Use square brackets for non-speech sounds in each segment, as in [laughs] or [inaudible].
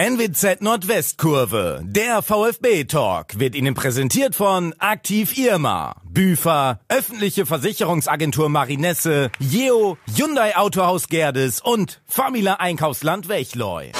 NWZ Nordwestkurve, der VfB-Talk, wird Ihnen präsentiert von Aktiv Irma, Büfer, öffentliche Versicherungsagentur Marinesse, Jeo, Hyundai Autohaus Gerdes und Famila Einkaufsland Wechleu.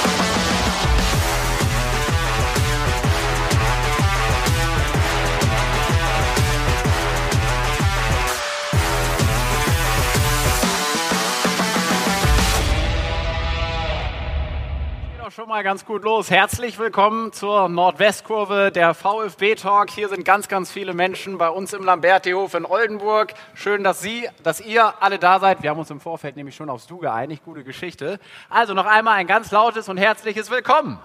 Schon mal ganz gut los. Herzlich willkommen zur Nordwestkurve der VfB Talk. Hier sind ganz, ganz viele Menschen bei uns im Lambertihof in Oldenburg. Schön, dass Sie, dass ihr alle da seid. Wir haben uns im Vorfeld nämlich schon aufs Du geeinigt. Gute Geschichte. Also noch einmal ein ganz lautes und herzliches Willkommen.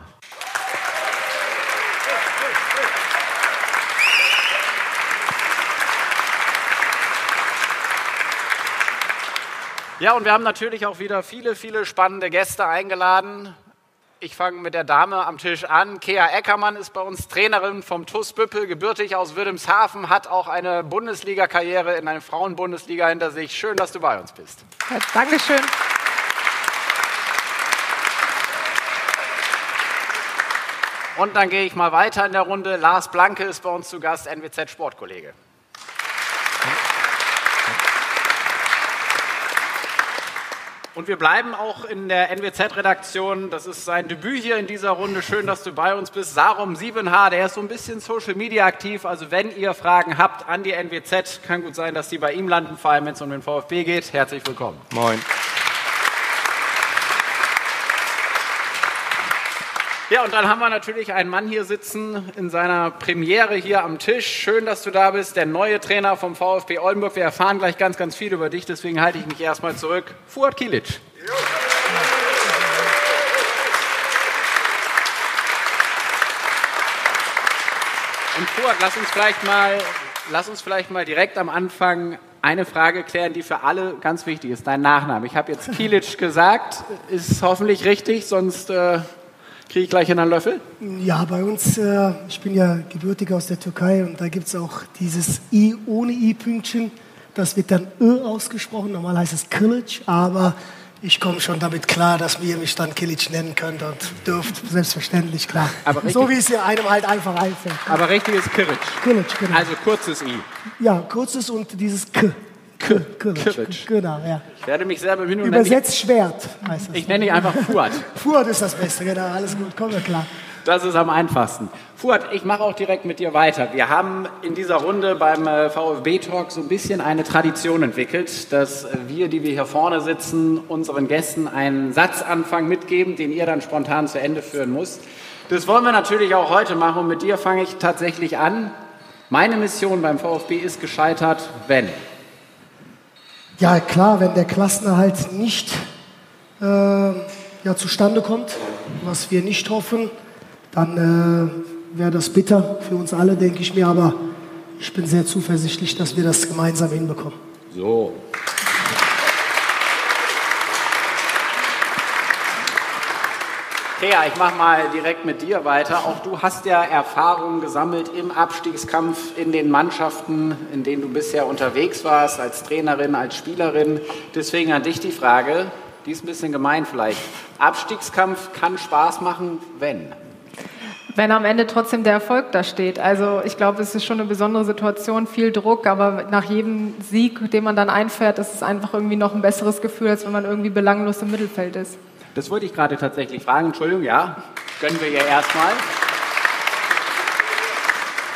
Ja, und wir haben natürlich auch wieder viele, viele spannende Gäste eingeladen. Ich fange mit der Dame am Tisch an. Kea Eckermann ist bei uns Trainerin vom TUS Büppel, gebürtig aus Würdemshafen, hat auch eine Bundesliga-Karriere in einer Frauenbundesliga hinter sich. Schön, dass du bei uns bist. Ja, Dankeschön. Und dann gehe ich mal weiter in der Runde. Lars Blanke ist bei uns zu Gast, NWZ Und wir bleiben auch in der NWZ-Redaktion. Das ist sein Debüt hier in dieser Runde. Schön, dass du bei uns bist. Sarum Siebenhaar, der ist so ein bisschen Social Media aktiv. Also wenn ihr Fragen habt an die NWZ, kann gut sein, dass die bei ihm landen, vor allem wenn es um den VfB geht. Herzlich willkommen. Moin. Ja, und dann haben wir natürlich einen Mann hier sitzen in seiner Premiere hier am Tisch. Schön, dass du da bist, der neue Trainer vom VfB Oldenburg. Wir erfahren gleich ganz, ganz viel über dich, deswegen halte ich mich erstmal zurück. Fuad Kilic. Und Fuad, lass uns vielleicht mal, lass uns vielleicht mal direkt am Anfang eine Frage klären, die für alle ganz wichtig ist. Dein Nachname. Ich habe jetzt Kilic gesagt, ist hoffentlich richtig, sonst äh, Kriege ich gleich in einen Löffel? Ja, bei uns, äh, ich bin ja gebürtig aus der Türkei und da gibt es auch dieses I ohne I-Pünktchen. Das wird dann Ö ausgesprochen. Normal heißt es Kilic, aber ich komme schon damit klar, dass ihr mich dann Kilic nennen könnt und dürft, selbstverständlich, klar. so wie es ihr einem halt einfach einfällt. Aber richtig ist Kilic. Kilic, genau. Also kurzes I. Ja, kurzes und dieses K. K. Kilic. Genau, ja. Ich werde mich sehr bemühen. Übersetzt Schwert heißt das. Ich nenne dich einfach Fuad. [laughs] Fuad ist das Beste, genau, alles gut, kommen wir klar. Das ist am einfachsten. Fuad, ich mache auch direkt mit dir weiter. Wir haben in dieser Runde beim äh, VfB-Talk so ein bisschen eine Tradition entwickelt, dass wir, die wir hier vorne sitzen, unseren Gästen einen Satzanfang mitgeben, den ihr dann spontan zu Ende führen müsst. Das wollen wir natürlich auch heute machen und mit dir fange ich tatsächlich an. Meine Mission beim VfB ist gescheitert, wenn. Ja, klar, wenn der Klassenerhalt nicht äh, ja, zustande kommt, was wir nicht hoffen, dann äh, wäre das bitter für uns alle, denke ich mir. Aber ich bin sehr zuversichtlich, dass wir das gemeinsam hinbekommen. So. Thea, ich mache mal direkt mit dir weiter. Auch du hast ja Erfahrungen gesammelt im Abstiegskampf in den Mannschaften, in denen du bisher unterwegs warst, als Trainerin, als Spielerin. Deswegen an dich die Frage, die ist ein bisschen gemein vielleicht. Abstiegskampf kann Spaß machen, wenn? Wenn am Ende trotzdem der Erfolg da steht. Also ich glaube, es ist schon eine besondere Situation, viel Druck, aber nach jedem Sieg, den man dann einfährt, ist es einfach irgendwie noch ein besseres Gefühl, als wenn man irgendwie belanglos im Mittelfeld ist. Das wollte ich gerade tatsächlich fragen. Entschuldigung, ja, gönnen wir ihr erstmal.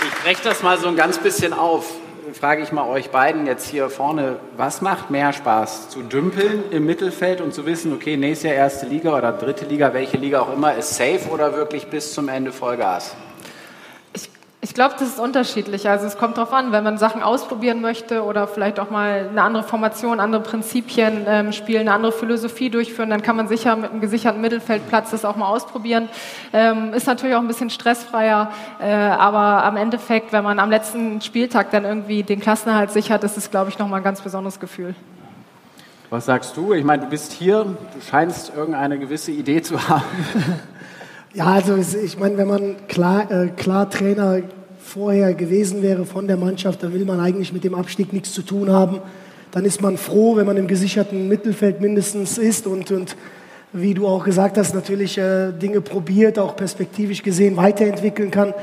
Ich breche das mal so ein ganz bisschen auf. Frage ich mal euch beiden jetzt hier vorne, was macht mehr Spaß? Zu dümpeln im Mittelfeld und zu wissen, okay, nächstes Jahr erste Liga oder dritte Liga, welche Liga auch immer, ist safe oder wirklich bis zum Ende Vollgas? Ich glaube, das ist unterschiedlich. Also es kommt darauf an, wenn man Sachen ausprobieren möchte oder vielleicht auch mal eine andere Formation, andere Prinzipien ähm, spielen, eine andere Philosophie durchführen, dann kann man sicher mit einem gesicherten Mittelfeldplatz das auch mal ausprobieren. Ähm, ist natürlich auch ein bisschen stressfreier, äh, aber am Endeffekt, wenn man am letzten Spieltag dann irgendwie den Klassenerhalt sichert, ist es, glaube ich, nochmal ein ganz besonderes Gefühl. Was sagst du? Ich meine, du bist hier, du scheinst irgendeine gewisse Idee zu haben. [laughs] Ja, also ich meine, wenn man klar, äh, klar Trainer vorher gewesen wäre von der Mannschaft, dann will man eigentlich mit dem Abstieg nichts zu tun haben. Dann ist man froh, wenn man im gesicherten Mittelfeld mindestens ist und, und wie du auch gesagt hast, natürlich äh, Dinge probiert, auch perspektivisch gesehen weiterentwickeln kann,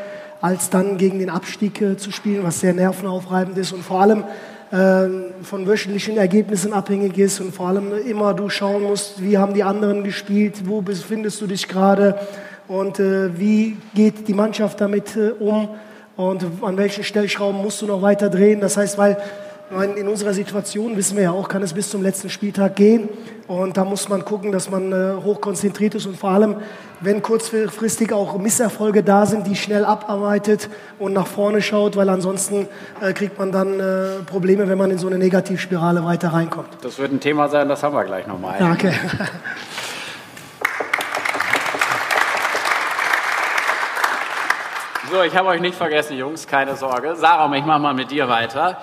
als dann gegen den Abstieg äh, zu spielen, was sehr nervenaufreibend ist und vor allem äh, von wöchentlichen Ergebnissen abhängig ist und vor allem immer du schauen musst, wie haben die anderen gespielt, wo befindest du dich gerade und äh, wie geht die Mannschaft damit äh, um und an welchen Stellschrauben musst du noch weiter drehen. Das heißt, weil in unserer Situation, wissen wir ja auch, kann es bis zum letzten Spieltag gehen. Und da muss man gucken, dass man äh, hochkonzentriert ist und vor allem, wenn kurzfristig auch Misserfolge da sind, die schnell abarbeitet und nach vorne schaut, weil ansonsten äh, kriegt man dann äh, Probleme, wenn man in so eine Negativspirale weiter reinkommt. Das wird ein Thema sein, das haben wir gleich nochmal. Danke. [laughs] So, ich habe euch nicht vergessen, Jungs, keine Sorge. Sarah, ich mache mal mit dir weiter.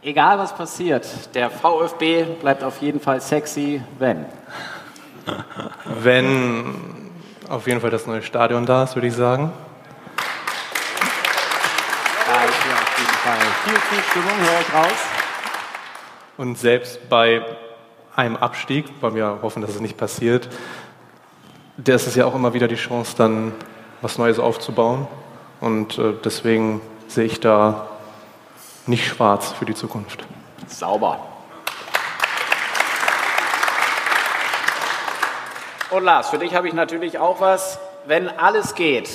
Egal was passiert, der VfB bleibt auf jeden Fall sexy, wenn. Wenn auf jeden Fall das neue Stadion da ist, würde ich sagen. Da ist hier auf jeden Fall viel Zustimmung, höre ich raus. Und selbst bei einem Abstieg, weil wir hoffen, dass es nicht passiert, der ist es ja auch immer wieder die Chance, dann was Neues aufzubauen. Und äh, deswegen sehe ich da nicht schwarz für die Zukunft. Sauber. Und Lars, für dich habe ich natürlich auch was. Wenn alles geht,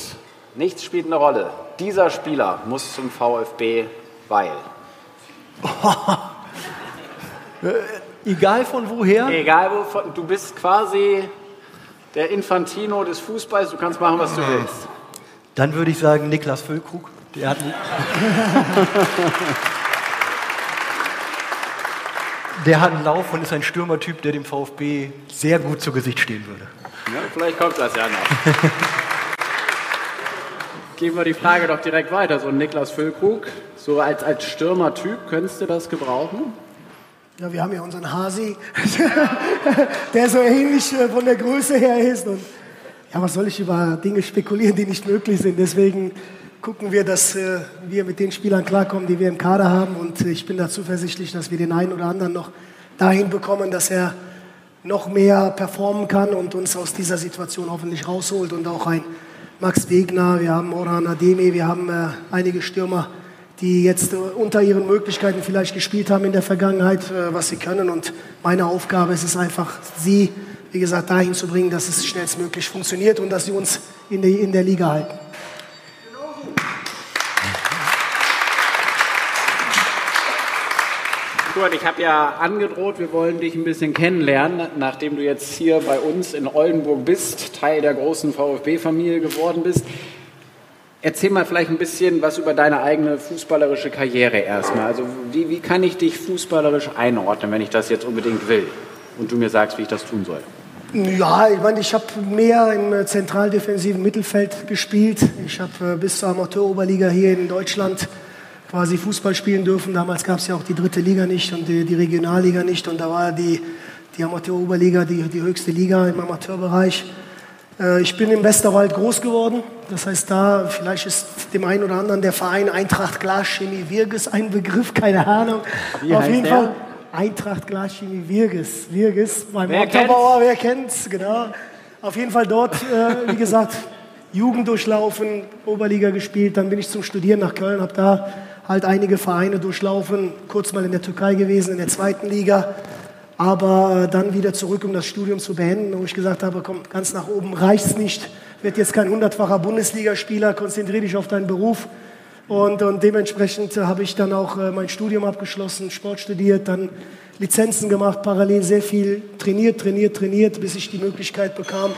nichts spielt eine Rolle. Dieser Spieler muss zum VfB, weil. [laughs] Egal von woher? Egal wovon, du bist quasi der Infantino des Fußballs, du kannst machen, was du willst. Dann würde ich sagen Niklas Füllkrug. Der hat [laughs] Der hat einen Lauf und ist ein Stürmertyp, der dem VfB sehr gut zu Gesicht stehen würde. Ja, vielleicht kommt das ja noch. Geben wir die Frage doch direkt weiter. So ein Niklas Füllkrug, so als, als Stürmertyp, könntest du das gebrauchen? Ja, wir haben ja unseren Hasi, [laughs] der so ähnlich äh, von der Größe her ist. Und ja, was soll ich über Dinge spekulieren, die nicht möglich sind? Deswegen gucken wir, dass äh, wir mit den Spielern klarkommen, die wir im Kader haben. Und ich bin da zuversichtlich, dass wir den einen oder anderen noch dahin bekommen, dass er noch mehr performen kann und uns aus dieser Situation hoffentlich rausholt. Und auch ein Max Wegner, wir haben Orhan Ademi, wir haben äh, einige Stürmer, die jetzt äh, unter ihren Möglichkeiten vielleicht gespielt haben in der Vergangenheit, äh, was sie können. Und meine Aufgabe ist es einfach, sie, wie gesagt, dahin zu bringen, dass es schnellstmöglich funktioniert und dass sie uns in, die, in der Liga halten. Kurt, ich habe ja angedroht, wir wollen dich ein bisschen kennenlernen, nachdem du jetzt hier bei uns in Oldenburg bist, Teil der großen VfB-Familie geworden bist. Erzähl mal vielleicht ein bisschen was über deine eigene fußballerische Karriere erstmal. Also wie, wie kann ich dich fußballerisch einordnen, wenn ich das jetzt unbedingt will und du mir sagst, wie ich das tun soll? Ja, ich meine, ich habe mehr im äh, zentraldefensiven Mittelfeld gespielt. Ich habe äh, bis zur Amateuroberliga hier in Deutschland quasi Fußball spielen dürfen. Damals gab es ja auch die dritte Liga nicht und die, die Regionalliga nicht. Und da war die, die Amateuroberliga die, die höchste Liga im Amateurbereich. Äh, ich bin im Westerwald groß geworden. Das heißt, da vielleicht ist dem einen oder anderen der Verein Eintracht Glaschemie Wirges ein Begriff, keine Ahnung. Wie Auf heißt jeden der? Fall Eintracht Glaschemie Wirges. Wirges, mein Wer Montabaur, wer kennt's, genau. Auf jeden Fall dort, äh, wie gesagt, Jugend durchlaufen, Oberliga gespielt, dann bin ich zum Studieren nach Köln, habe da halt einige Vereine durchlaufen, kurz mal in der Türkei gewesen, in der zweiten Liga, aber äh, dann wieder zurück, um das Studium zu beenden, wo ich gesagt habe, komm, ganz nach oben reicht's nicht, wird jetzt kein hundertfacher Bundesligaspieler, konzentriere dich auf deinen Beruf. Und, und dementsprechend habe ich dann auch äh, mein Studium abgeschlossen, Sport studiert, dann Lizenzen gemacht, parallel sehr viel trainiert, trainiert, trainiert, bis ich die Möglichkeit bekam,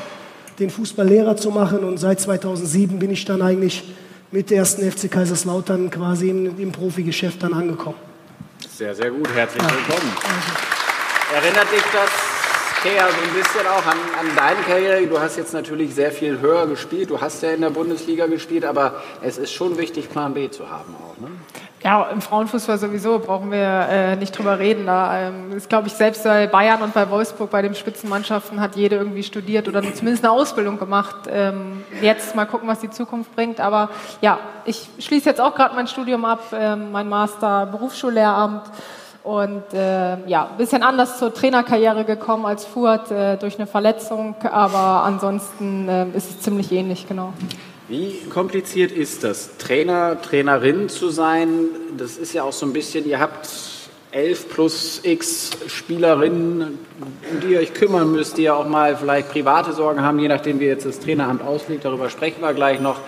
den Fußballlehrer zu machen. Und seit 2007 bin ich dann eigentlich mit der ersten FC Kaiserslautern quasi im, im Profigeschäft dann angekommen. Sehr, sehr gut. Herzlich willkommen. Erinnert dich das, Kea, so ein bisschen auch an, an deine Karriere? Du hast jetzt natürlich sehr viel höher gespielt. Du hast ja in der Bundesliga gespielt, aber es ist schon wichtig, Plan B zu haben auch. Ne? Ja, im Frauenfußball sowieso brauchen wir äh, nicht drüber reden. Da ähm, ist, glaube ich, selbst bei Bayern und bei Wolfsburg, bei den Spitzenmannschaften, hat jede irgendwie studiert oder zumindest eine Ausbildung gemacht. Ähm, jetzt mal gucken, was die Zukunft bringt. Aber ja, ich schließe jetzt auch gerade mein Studium ab, ähm, mein Master Berufsschullehramt Und äh, ja, ein bisschen anders zur Trainerkarriere gekommen als Furt äh, durch eine Verletzung, aber ansonsten äh, ist es ziemlich ähnlich, genau. Wie kompliziert ist das, Trainer, Trainerin zu sein? Das ist ja auch so ein bisschen, ihr habt elf plus x Spielerinnen, um die ihr euch kümmern müsst, die ja auch mal vielleicht private Sorgen haben, je nachdem, wie jetzt das Traineramt auslegt. Darüber sprechen wir gleich noch.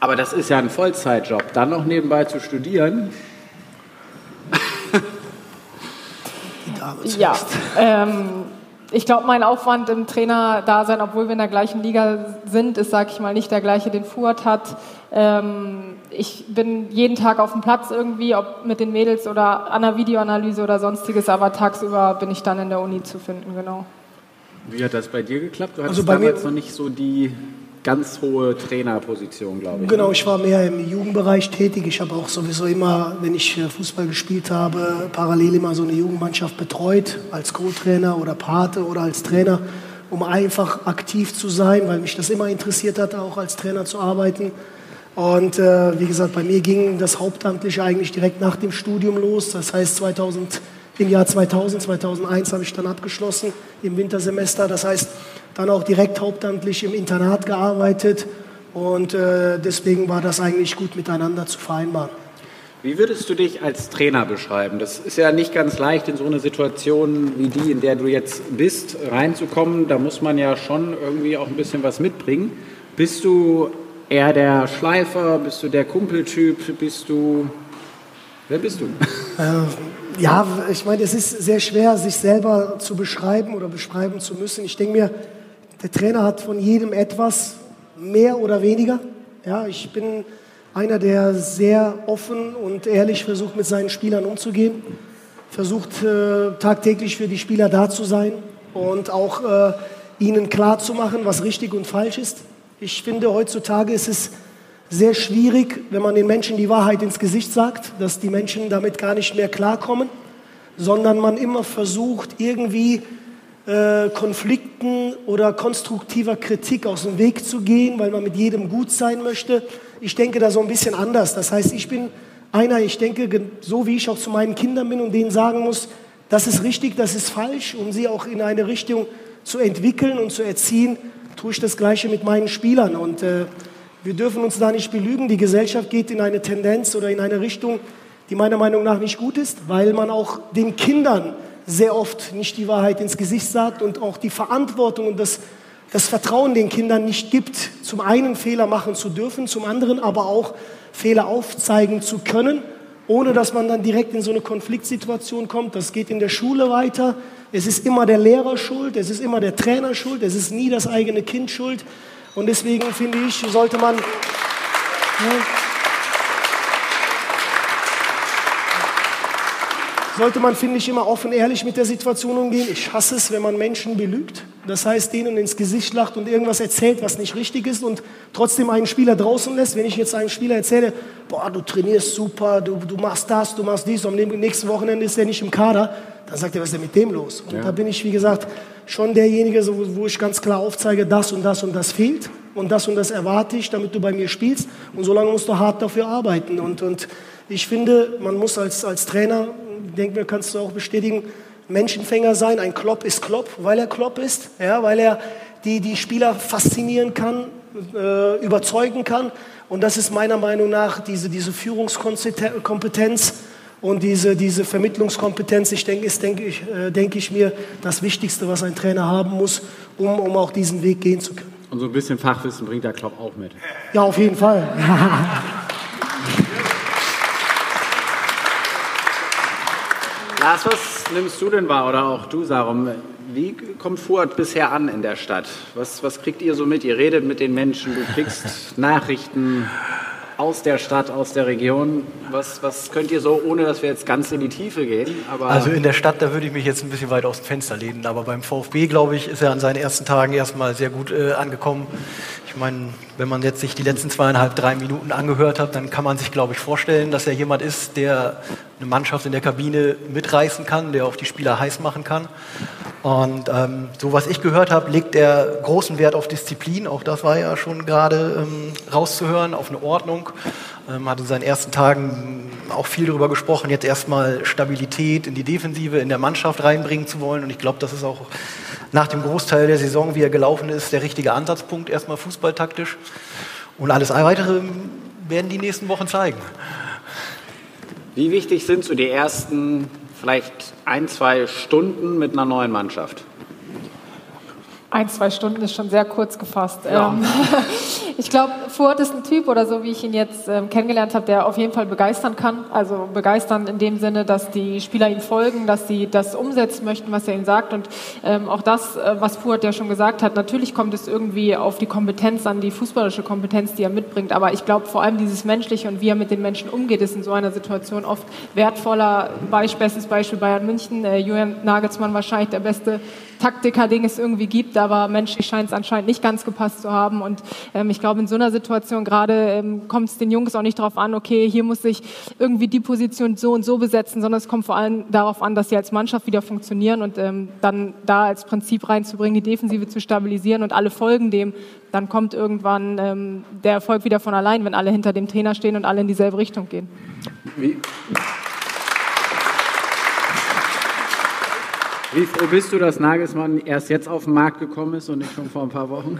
Aber das ist ja ein Vollzeitjob. Dann noch nebenbei zu studieren. Ja, ähm, ich glaube, mein Aufwand im Trainer-Dasein, obwohl wir in der gleichen Liga sind, ist, sage ich mal, nicht der gleiche, den Fuhrt hat. Ähm, ich bin jeden Tag auf dem Platz irgendwie, ob mit den Mädels oder an der Videoanalyse oder sonstiges, aber tagsüber bin ich dann in der Uni zu finden, genau. Wie hat das bei dir geklappt? Du hattest also damals noch nicht so die ganz hohe Trainerposition, glaube ich. Genau, ne? ich war mehr im Jugendbereich tätig. Ich habe auch sowieso immer, wenn ich äh, Fußball gespielt habe, parallel immer so eine Jugendmannschaft betreut, als Co-Trainer oder Pate oder als Trainer, um einfach aktiv zu sein, weil mich das immer interessiert hat, auch als Trainer zu arbeiten. Und äh, wie gesagt, bei mir ging das Hauptamtliche eigentlich direkt nach dem Studium los. Das heißt, 2000, im Jahr 2000, 2001 habe ich dann abgeschlossen im Wintersemester. Das heißt, dann auch direkt hauptamtlich im Internat gearbeitet und äh, deswegen war das eigentlich gut miteinander zu vereinbaren. Wie würdest du dich als Trainer beschreiben? Das ist ja nicht ganz leicht, in so eine Situation wie die, in der du jetzt bist, reinzukommen. Da muss man ja schon irgendwie auch ein bisschen was mitbringen. Bist du eher der Schleifer? Bist du der Kumpeltyp? Bist du. Wer bist du? [laughs] [laughs] Ja, ich meine, es ist sehr schwer, sich selber zu beschreiben oder beschreiben zu müssen. Ich denke mir, der Trainer hat von jedem etwas, mehr oder weniger. Ja, ich bin einer, der sehr offen und ehrlich versucht, mit seinen Spielern umzugehen, versucht äh, tagtäglich für die Spieler da zu sein und auch äh, ihnen klar zu machen, was richtig und falsch ist. Ich finde, heutzutage ist es sehr schwierig, wenn man den Menschen die Wahrheit ins Gesicht sagt, dass die Menschen damit gar nicht mehr klarkommen, sondern man immer versucht, irgendwie äh, Konflikten oder konstruktiver Kritik aus dem Weg zu gehen, weil man mit jedem gut sein möchte. Ich denke da so ein bisschen anders. Das heißt, ich bin einer, ich denke, so wie ich auch zu meinen Kindern bin und denen sagen muss, das ist richtig, das ist falsch, um sie auch in eine Richtung zu entwickeln und zu erziehen, tue ich das Gleiche mit meinen Spielern. Und äh, wir dürfen uns da nicht belügen. Die Gesellschaft geht in eine Tendenz oder in eine Richtung, die meiner Meinung nach nicht gut ist, weil man auch den Kindern sehr oft nicht die Wahrheit ins Gesicht sagt und auch die Verantwortung und das, das Vertrauen den Kindern nicht gibt, zum einen Fehler machen zu dürfen, zum anderen aber auch Fehler aufzeigen zu können, ohne dass man dann direkt in so eine Konfliktsituation kommt. Das geht in der Schule weiter. Es ist immer der Lehrer schuld, es ist immer der Trainer schuld, es ist nie das eigene Kind schuld. Und deswegen finde ich, sollte man... Ja, sollte man, finde ich, immer offen ehrlich mit der Situation umgehen. Ich hasse es, wenn man Menschen belügt. Das heißt, denen ins Gesicht lacht und irgendwas erzählt, was nicht richtig ist und trotzdem einen Spieler draußen lässt. Wenn ich jetzt einem Spieler erzähle, boah, du trainierst super, du, du machst das, du machst dies, und am nächsten Wochenende ist er nicht im Kader, dann sagt er, was ist denn mit dem los? Und ja. da bin ich, wie gesagt, schon derjenige, wo ich ganz klar aufzeige, das und das und das fehlt und das und das erwarte ich, damit du bei mir spielst. Und solange musst du hart dafür arbeiten. Und, und ich finde, man muss als, als Trainer denke mir, kannst du auch bestätigen, Menschenfänger sein. Ein Klopp ist Klopp, weil er Klopp ist, ja, weil er die, die Spieler faszinieren kann, äh, überzeugen kann. Und das ist meiner Meinung nach diese, diese Führungskompetenz und diese, diese Vermittlungskompetenz, ich denke, ist, denke ich, äh, denke ich mir, das Wichtigste, was ein Trainer haben muss, um, um auch diesen Weg gehen zu können. Und so ein bisschen Fachwissen bringt der Klopp auch mit. Ja, auf jeden Fall. [laughs] Lars, was nimmst du denn wahr oder auch du, Sarum? Wie kommt Fuad bisher an in der Stadt? Was, was kriegt ihr so mit? Ihr redet mit den Menschen, du kriegst Nachrichten aus der Stadt, aus der Region. Was, was könnt ihr so, ohne dass wir jetzt ganz in die Tiefe gehen? also in der Stadt, da würde ich mich jetzt ein bisschen weit aus dem Fenster lehnen. Aber beim VfB, glaube ich, ist er an seinen ersten Tagen erstmal sehr gut äh, angekommen. Ich meine, wenn man jetzt sich die letzten zweieinhalb, drei Minuten angehört hat, dann kann man sich, glaube ich, vorstellen, dass er jemand ist, der eine Mannschaft in der Kabine mitreißen kann, der auch die Spieler heiß machen kann. Und ähm, so was ich gehört habe, legt er großen Wert auf Disziplin. Auch das war ja schon gerade ähm, rauszuhören, auf eine Ordnung. Ähm, hat in seinen ersten Tagen auch viel darüber gesprochen, jetzt erstmal Stabilität in die Defensive, in der Mannschaft reinbringen zu wollen. Und ich glaube, das ist auch nach dem Großteil der Saison, wie er gelaufen ist, der richtige Ansatzpunkt, erstmal fußballtaktisch. Und alles weitere werden die nächsten Wochen zeigen. Wie wichtig sind so die ersten vielleicht ein, zwei Stunden mit einer neuen Mannschaft? Ein, zwei Stunden ist schon sehr kurz gefasst. Ja. Ähm, [laughs] ich glaube, Furt ist ein Typ oder so, wie ich ihn jetzt ähm, kennengelernt habe, der auf jeden Fall begeistern kann. Also begeistern in dem Sinne, dass die Spieler ihm folgen, dass sie das umsetzen möchten, was er ihnen sagt. Und ähm, auch das, äh, was Furt ja schon gesagt hat, natürlich kommt es irgendwie auf die Kompetenz an, die fußballische Kompetenz, die er mitbringt. Aber ich glaube, vor allem dieses Menschliche und wie er mit den Menschen umgeht, ist in so einer Situation oft wertvoller. Beispiel, bestes Beispiel Bayern München, äh, Julian Nagelsmann wahrscheinlich der beste Taktiker, den es irgendwie gibt, aber menschlich scheint es anscheinend nicht ganz gepasst zu haben. Und ähm, ich glaube, in so einer Situation gerade ähm, kommt es den Jungs auch nicht darauf an, okay, hier muss ich irgendwie die Position so und so besetzen, sondern es kommt vor allem darauf an, dass sie als Mannschaft wieder funktionieren und ähm, dann da als Prinzip reinzubringen, die Defensive zu stabilisieren und alle folgen dem, dann kommt irgendwann ähm, der Erfolg wieder von allein, wenn alle hinter dem Trainer stehen und alle in dieselbe Richtung gehen. Wie? Wie froh bist du, dass Nagelsmann erst jetzt auf den Markt gekommen ist und nicht schon vor ein paar Wochen?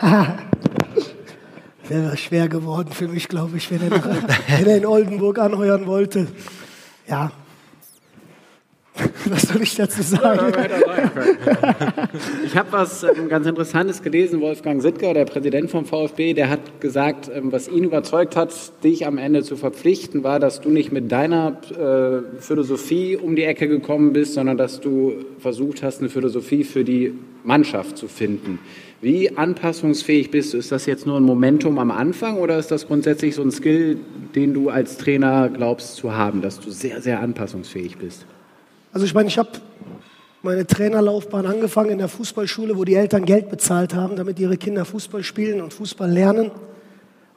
[laughs] Wäre schwer geworden für mich, glaube ich, wenn er, wenn er in Oldenburg anheuern wollte. Ja, [laughs] Was soll ich dazu sagen? [laughs] Ich habe was ähm, ganz Interessantes gelesen. Wolfgang Sittger, der Präsident vom VfB, der hat gesagt, ähm, was ihn überzeugt hat, dich am Ende zu verpflichten, war, dass du nicht mit deiner äh, Philosophie um die Ecke gekommen bist, sondern dass du versucht hast, eine Philosophie für die Mannschaft zu finden. Wie anpassungsfähig bist du? Ist das jetzt nur ein Momentum am Anfang oder ist das grundsätzlich so ein Skill, den du als Trainer glaubst zu haben, dass du sehr, sehr anpassungsfähig bist? Also ich meine, ich habe meine Trainerlaufbahn angefangen in der Fußballschule, wo die Eltern Geld bezahlt haben, damit ihre Kinder Fußball spielen und Fußball lernen.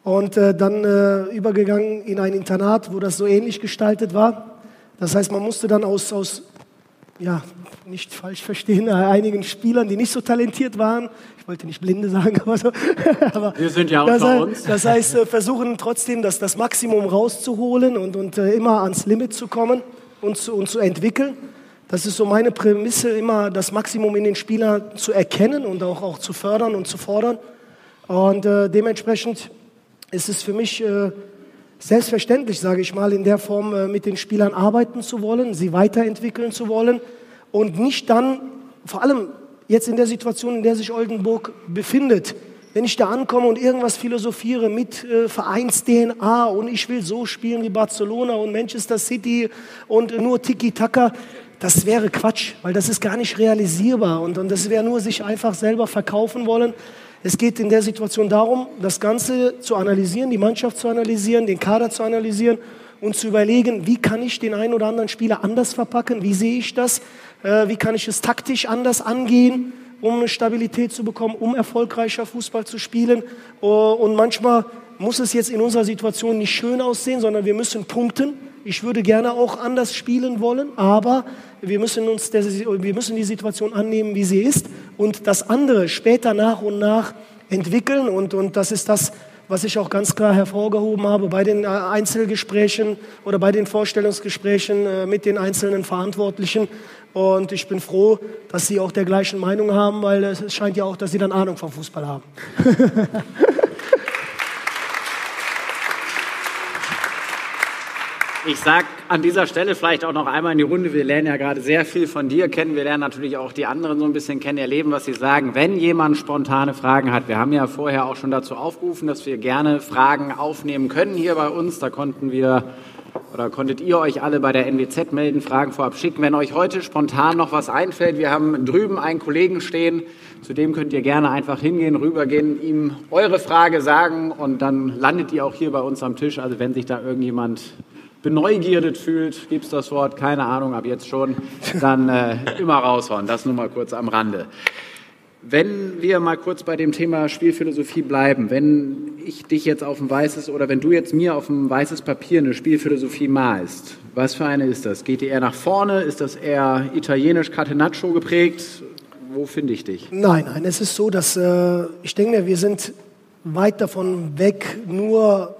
Und äh, dann äh, übergegangen in ein Internat, wo das so ähnlich gestaltet war. Das heißt, man musste dann aus, aus ja, nicht falsch verstehen, [laughs] einigen Spielern, die nicht so talentiert waren, ich wollte nicht Blinde sagen, [laughs] aber so. [laughs] aber Wir sind ja unter das, uns. Das heißt, äh, versuchen trotzdem das, das Maximum rauszuholen und, und äh, immer ans Limit zu kommen und zu, und zu entwickeln. Das ist so meine Prämisse, immer das Maximum in den Spielern zu erkennen und auch, auch zu fördern und zu fordern. Und äh, dementsprechend ist es für mich äh, selbstverständlich, sage ich mal, in der Form äh, mit den Spielern arbeiten zu wollen, sie weiterentwickeln zu wollen und nicht dann, vor allem jetzt in der Situation, in der sich Oldenburg befindet, wenn ich da ankomme und irgendwas philosophiere mit äh, Vereins-DNA und ich will so spielen wie Barcelona und Manchester City und nur Tiki-Taka, das wäre Quatsch, weil das ist gar nicht realisierbar und, und das wäre nur sich einfach selber verkaufen wollen. Es geht in der Situation darum, das Ganze zu analysieren, die Mannschaft zu analysieren, den Kader zu analysieren und zu überlegen, wie kann ich den einen oder anderen Spieler anders verpacken, wie sehe ich das, äh, wie kann ich es taktisch anders angehen um Stabilität zu bekommen, um erfolgreicher Fußball zu spielen. Oh, und manchmal muss es jetzt in unserer Situation nicht schön aussehen, sondern wir müssen punkten. Ich würde gerne auch anders spielen wollen, aber wir müssen uns der, wir müssen die Situation annehmen, wie sie ist und das andere später nach und nach entwickeln. Und, und das ist das, was ich auch ganz klar hervorgehoben habe bei den äh, Einzelgesprächen oder bei den Vorstellungsgesprächen äh, mit den einzelnen Verantwortlichen. Und ich bin froh, dass Sie auch der gleichen Meinung haben, weil es scheint ja auch, dass Sie dann Ahnung vom Fußball haben. [laughs] Ich sage an dieser Stelle vielleicht auch noch einmal in die Runde, wir lernen ja gerade sehr viel von dir kennen, wir lernen natürlich auch die anderen so ein bisschen kennen, erleben, was sie sagen. Wenn jemand spontane Fragen hat, wir haben ja vorher auch schon dazu aufgerufen, dass wir gerne Fragen aufnehmen können hier bei uns, da konnten wir oder konntet ihr euch alle bei der NWZ melden, Fragen vorab schicken. Wenn euch heute spontan noch was einfällt, wir haben drüben einen Kollegen stehen, zu dem könnt ihr gerne einfach hingehen, rübergehen, ihm eure Frage sagen und dann landet ihr auch hier bei uns am Tisch. Also wenn sich da irgendjemand beneugierdet fühlt, gibt es das Wort, keine Ahnung, ab jetzt schon, dann äh, immer raushauen. Das nur mal kurz am Rande. Wenn wir mal kurz bei dem Thema Spielphilosophie bleiben, wenn ich dich jetzt auf ein weißes oder wenn du jetzt mir auf ein weißes Papier eine Spielphilosophie malst, was für eine ist das? Geht die eher nach vorne? Ist das eher italienisch Catenaccio geprägt? Wo finde ich dich? Nein, nein, es ist so, dass äh, ich denke, wir sind weit davon weg, nur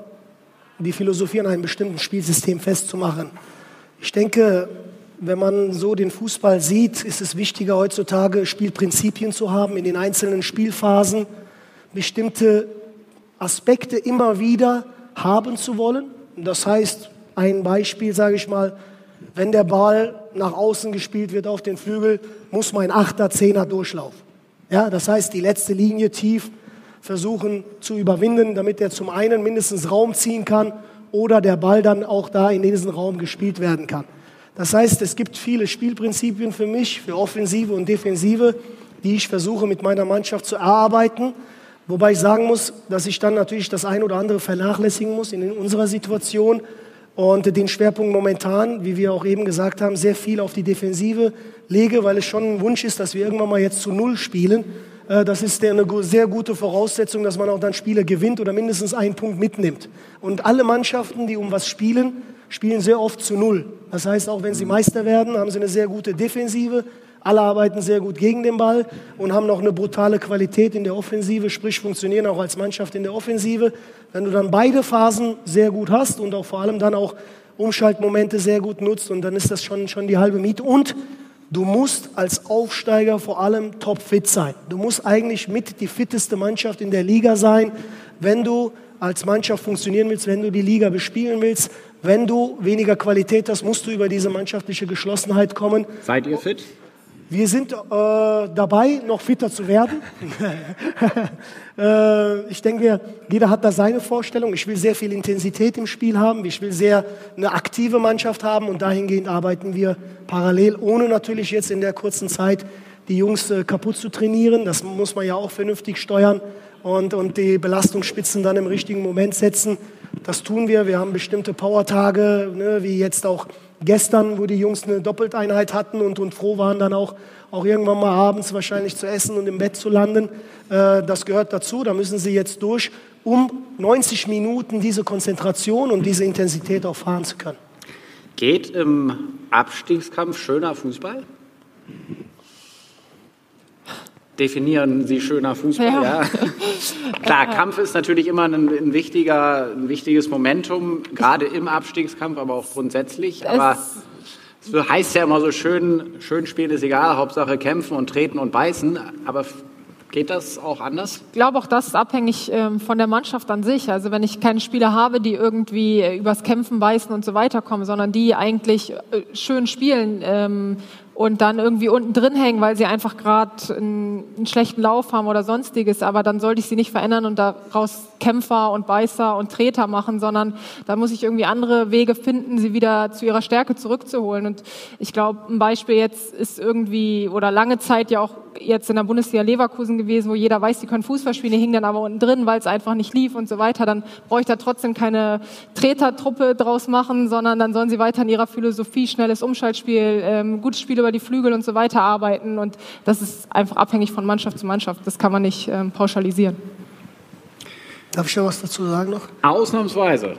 die Philosophie an einem bestimmten Spielsystem festzumachen. Ich denke, wenn man so den Fußball sieht, ist es wichtiger heutzutage, Spielprinzipien zu haben, in den einzelnen Spielphasen bestimmte Aspekte immer wieder haben zu wollen. Das heißt, ein Beispiel, sage ich mal, wenn der Ball nach außen gespielt wird auf den Flügel, muss mein Achter, Zehner durchlaufen. Ja, das heißt, die letzte Linie tief versuchen zu überwinden, damit er zum einen mindestens Raum ziehen kann oder der Ball dann auch da in diesen Raum gespielt werden kann. Das heißt, es gibt viele Spielprinzipien für mich, für Offensive und Defensive, die ich versuche mit meiner Mannschaft zu erarbeiten. Wobei ich sagen muss, dass ich dann natürlich das ein oder andere vernachlässigen muss in unserer Situation und den Schwerpunkt momentan, wie wir auch eben gesagt haben, sehr viel auf die Defensive lege, weil es schon ein Wunsch ist, dass wir irgendwann mal jetzt zu Null spielen. Äh, das ist eine sehr gute Voraussetzung, dass man auch dann Spiele gewinnt oder mindestens einen Punkt mitnimmt. Und alle Mannschaften, die um was spielen, spielen sehr oft zu Null. Das heißt, auch wenn sie Meister werden, haben sie eine sehr gute Defensive. Alle arbeiten sehr gut gegen den Ball und haben noch eine brutale Qualität in der Offensive, sprich funktionieren auch als Mannschaft in der Offensive. Wenn du dann beide Phasen sehr gut hast und auch vor allem dann auch Umschaltmomente sehr gut nutzt und dann ist das schon, schon die halbe Miete. Und du musst als Aufsteiger vor allem topfit sein. Du musst eigentlich mit die fitteste Mannschaft in der Liga sein, wenn du als Mannschaft funktionieren willst, wenn du die Liga bespielen willst, wenn du weniger Qualität hast, musst du über diese mannschaftliche Geschlossenheit kommen. Seid ihr fit? Wir sind äh, dabei, noch fitter zu werden. [laughs] äh, ich denke, jeder hat da seine Vorstellung. Ich will sehr viel Intensität im Spiel haben. Ich will sehr eine aktive Mannschaft haben und dahingehend arbeiten wir parallel, ohne natürlich jetzt in der kurzen Zeit die Jungs äh, kaputt zu trainieren. Das muss man ja auch vernünftig steuern und, und die Belastungsspitzen dann im richtigen Moment setzen. Das tun wir. Wir haben bestimmte Powertage, ne, wie jetzt auch gestern, wo die Jungs eine Doppelteinheit hatten und, und froh waren, dann auch, auch irgendwann mal abends wahrscheinlich zu essen und im Bett zu landen. Äh, das gehört dazu. Da müssen sie jetzt durch, um 90 Minuten diese Konzentration und diese Intensität auch fahren zu können. Geht im Abstiegskampf schöner Fußball? Definieren Sie schöner Fußball. Ja. ja. [laughs] Klar, Kampf ist natürlich immer ein, ein, wichtiger, ein wichtiges Momentum, gerade im Abstiegskampf, aber auch grundsätzlich. Aber es, es heißt ja immer so schön, schön spielen ist egal, Hauptsache kämpfen und treten und beißen. Aber Geht das auch anders? Ich glaube, auch das ist abhängig ähm, von der Mannschaft an sich. Also wenn ich keine Spieler habe, die irgendwie äh, übers Kämpfen, Beißen und so weiter kommen, sondern die eigentlich äh, schön spielen, ähm, und dann irgendwie unten drin hängen, weil sie einfach gerade einen, einen, schlechten Lauf haben oder sonstiges. Aber dann sollte ich sie nicht verändern und daraus Kämpfer und Beißer und Treter machen, sondern da muss ich irgendwie andere Wege finden, sie wieder zu ihrer Stärke zurückzuholen. Und ich glaube, ein Beispiel jetzt ist irgendwie oder lange Zeit ja auch jetzt in der Bundesliga Leverkusen gewesen, wo jeder weiß, sie können Fußball spielen, die hingen dann aber unten drin, weil es einfach nicht lief und so weiter. Dann brauche ich da trotzdem keine Tretertruppe draus machen, sondern dann sollen sie weiter in ihrer Philosophie, schnelles Umschaltspiel, ähm, gutes Spiel über die Flügel und so weiter arbeiten. Und das ist einfach abhängig von Mannschaft zu Mannschaft. Das kann man nicht ähm, pauschalisieren. Darf ich noch was dazu sagen noch? Ausnahmsweise.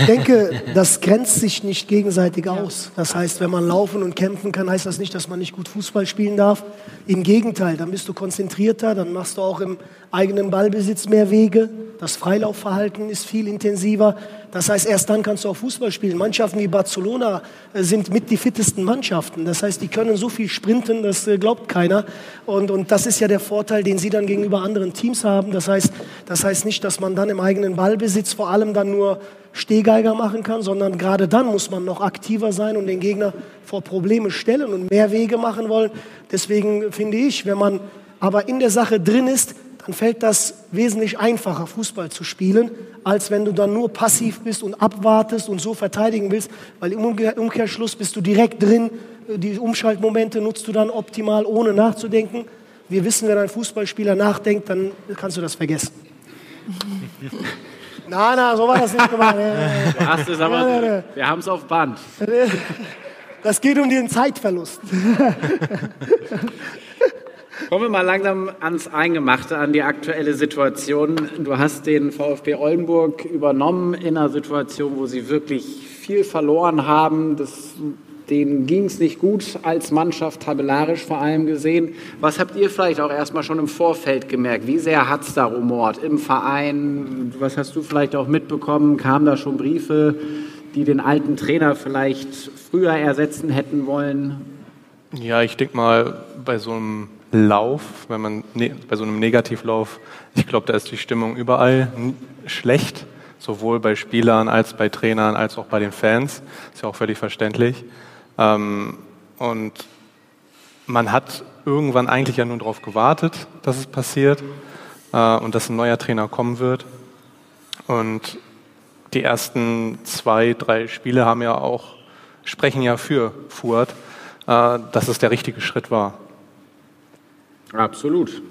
Ich denke, das grenzt sich nicht gegenseitig aus. Das heißt, wenn man laufen und kämpfen kann, heißt das nicht, dass man nicht gut Fußball spielen darf. Im Gegenteil, dann bist du konzentrierter, dann machst du auch im eigenen Ballbesitz mehr Wege. Das Freilaufverhalten ist viel intensiver. Das heißt, erst dann kannst du auch Fußball spielen. Mannschaften wie Barcelona äh, sind mit die fittesten Mannschaften. Das heißt, die können so viel sprinten, das äh, glaubt keiner. Und, und das ist ja der Vorteil, den sie dann gegenüber anderen Teams haben. Das heißt, das heißt nicht, dass man dann im eigenen Ballbesitz vor allem dann nur Stehgeiger machen kann, sondern gerade dann muss man noch aktiver sein und den Gegner vor Probleme stellen und mehr Wege machen wollen. Deswegen finde ich, wenn man aber in der Sache drin ist, dann fällt das wesentlich einfacher, Fußball zu spielen, als wenn du dann nur passiv bist und abwartest und so verteidigen willst, weil im Umkehrschluss bist du direkt drin, die Umschaltmomente nutzt du dann optimal, ohne nachzudenken. Wir wissen, wenn ein Fußballspieler nachdenkt, dann kannst du das vergessen. [laughs] Nein, nein, so war das nicht gemeint. Hast es aber, wir haben es auf Band. Das geht um den Zeitverlust. [laughs] Kommen wir mal langsam ans Eingemachte, an die aktuelle Situation. Du hast den VfB Oldenburg übernommen in einer Situation, wo sie wirklich viel verloren haben. Das, denen ging es nicht gut als Mannschaft, tabellarisch vor allem gesehen. Was habt ihr vielleicht auch erstmal schon im Vorfeld gemerkt? Wie sehr hat es da rumort im Verein? Was hast du vielleicht auch mitbekommen? Kamen da schon Briefe, die den alten Trainer vielleicht früher ersetzen hätten wollen? Ja, ich denke mal, bei so einem Lauf, wenn man ne, bei so einem Negativlauf, ich glaube, da ist die Stimmung überall schlecht, sowohl bei Spielern als bei Trainern als auch bei den Fans. Ist ja auch völlig verständlich. Ähm, und man hat irgendwann eigentlich ja nur darauf gewartet, dass es passiert äh, und dass ein neuer Trainer kommen wird. Und die ersten zwei, drei Spiele haben ja auch sprechen ja für Fuhrt, äh, dass es der richtige Schritt war. Absolut.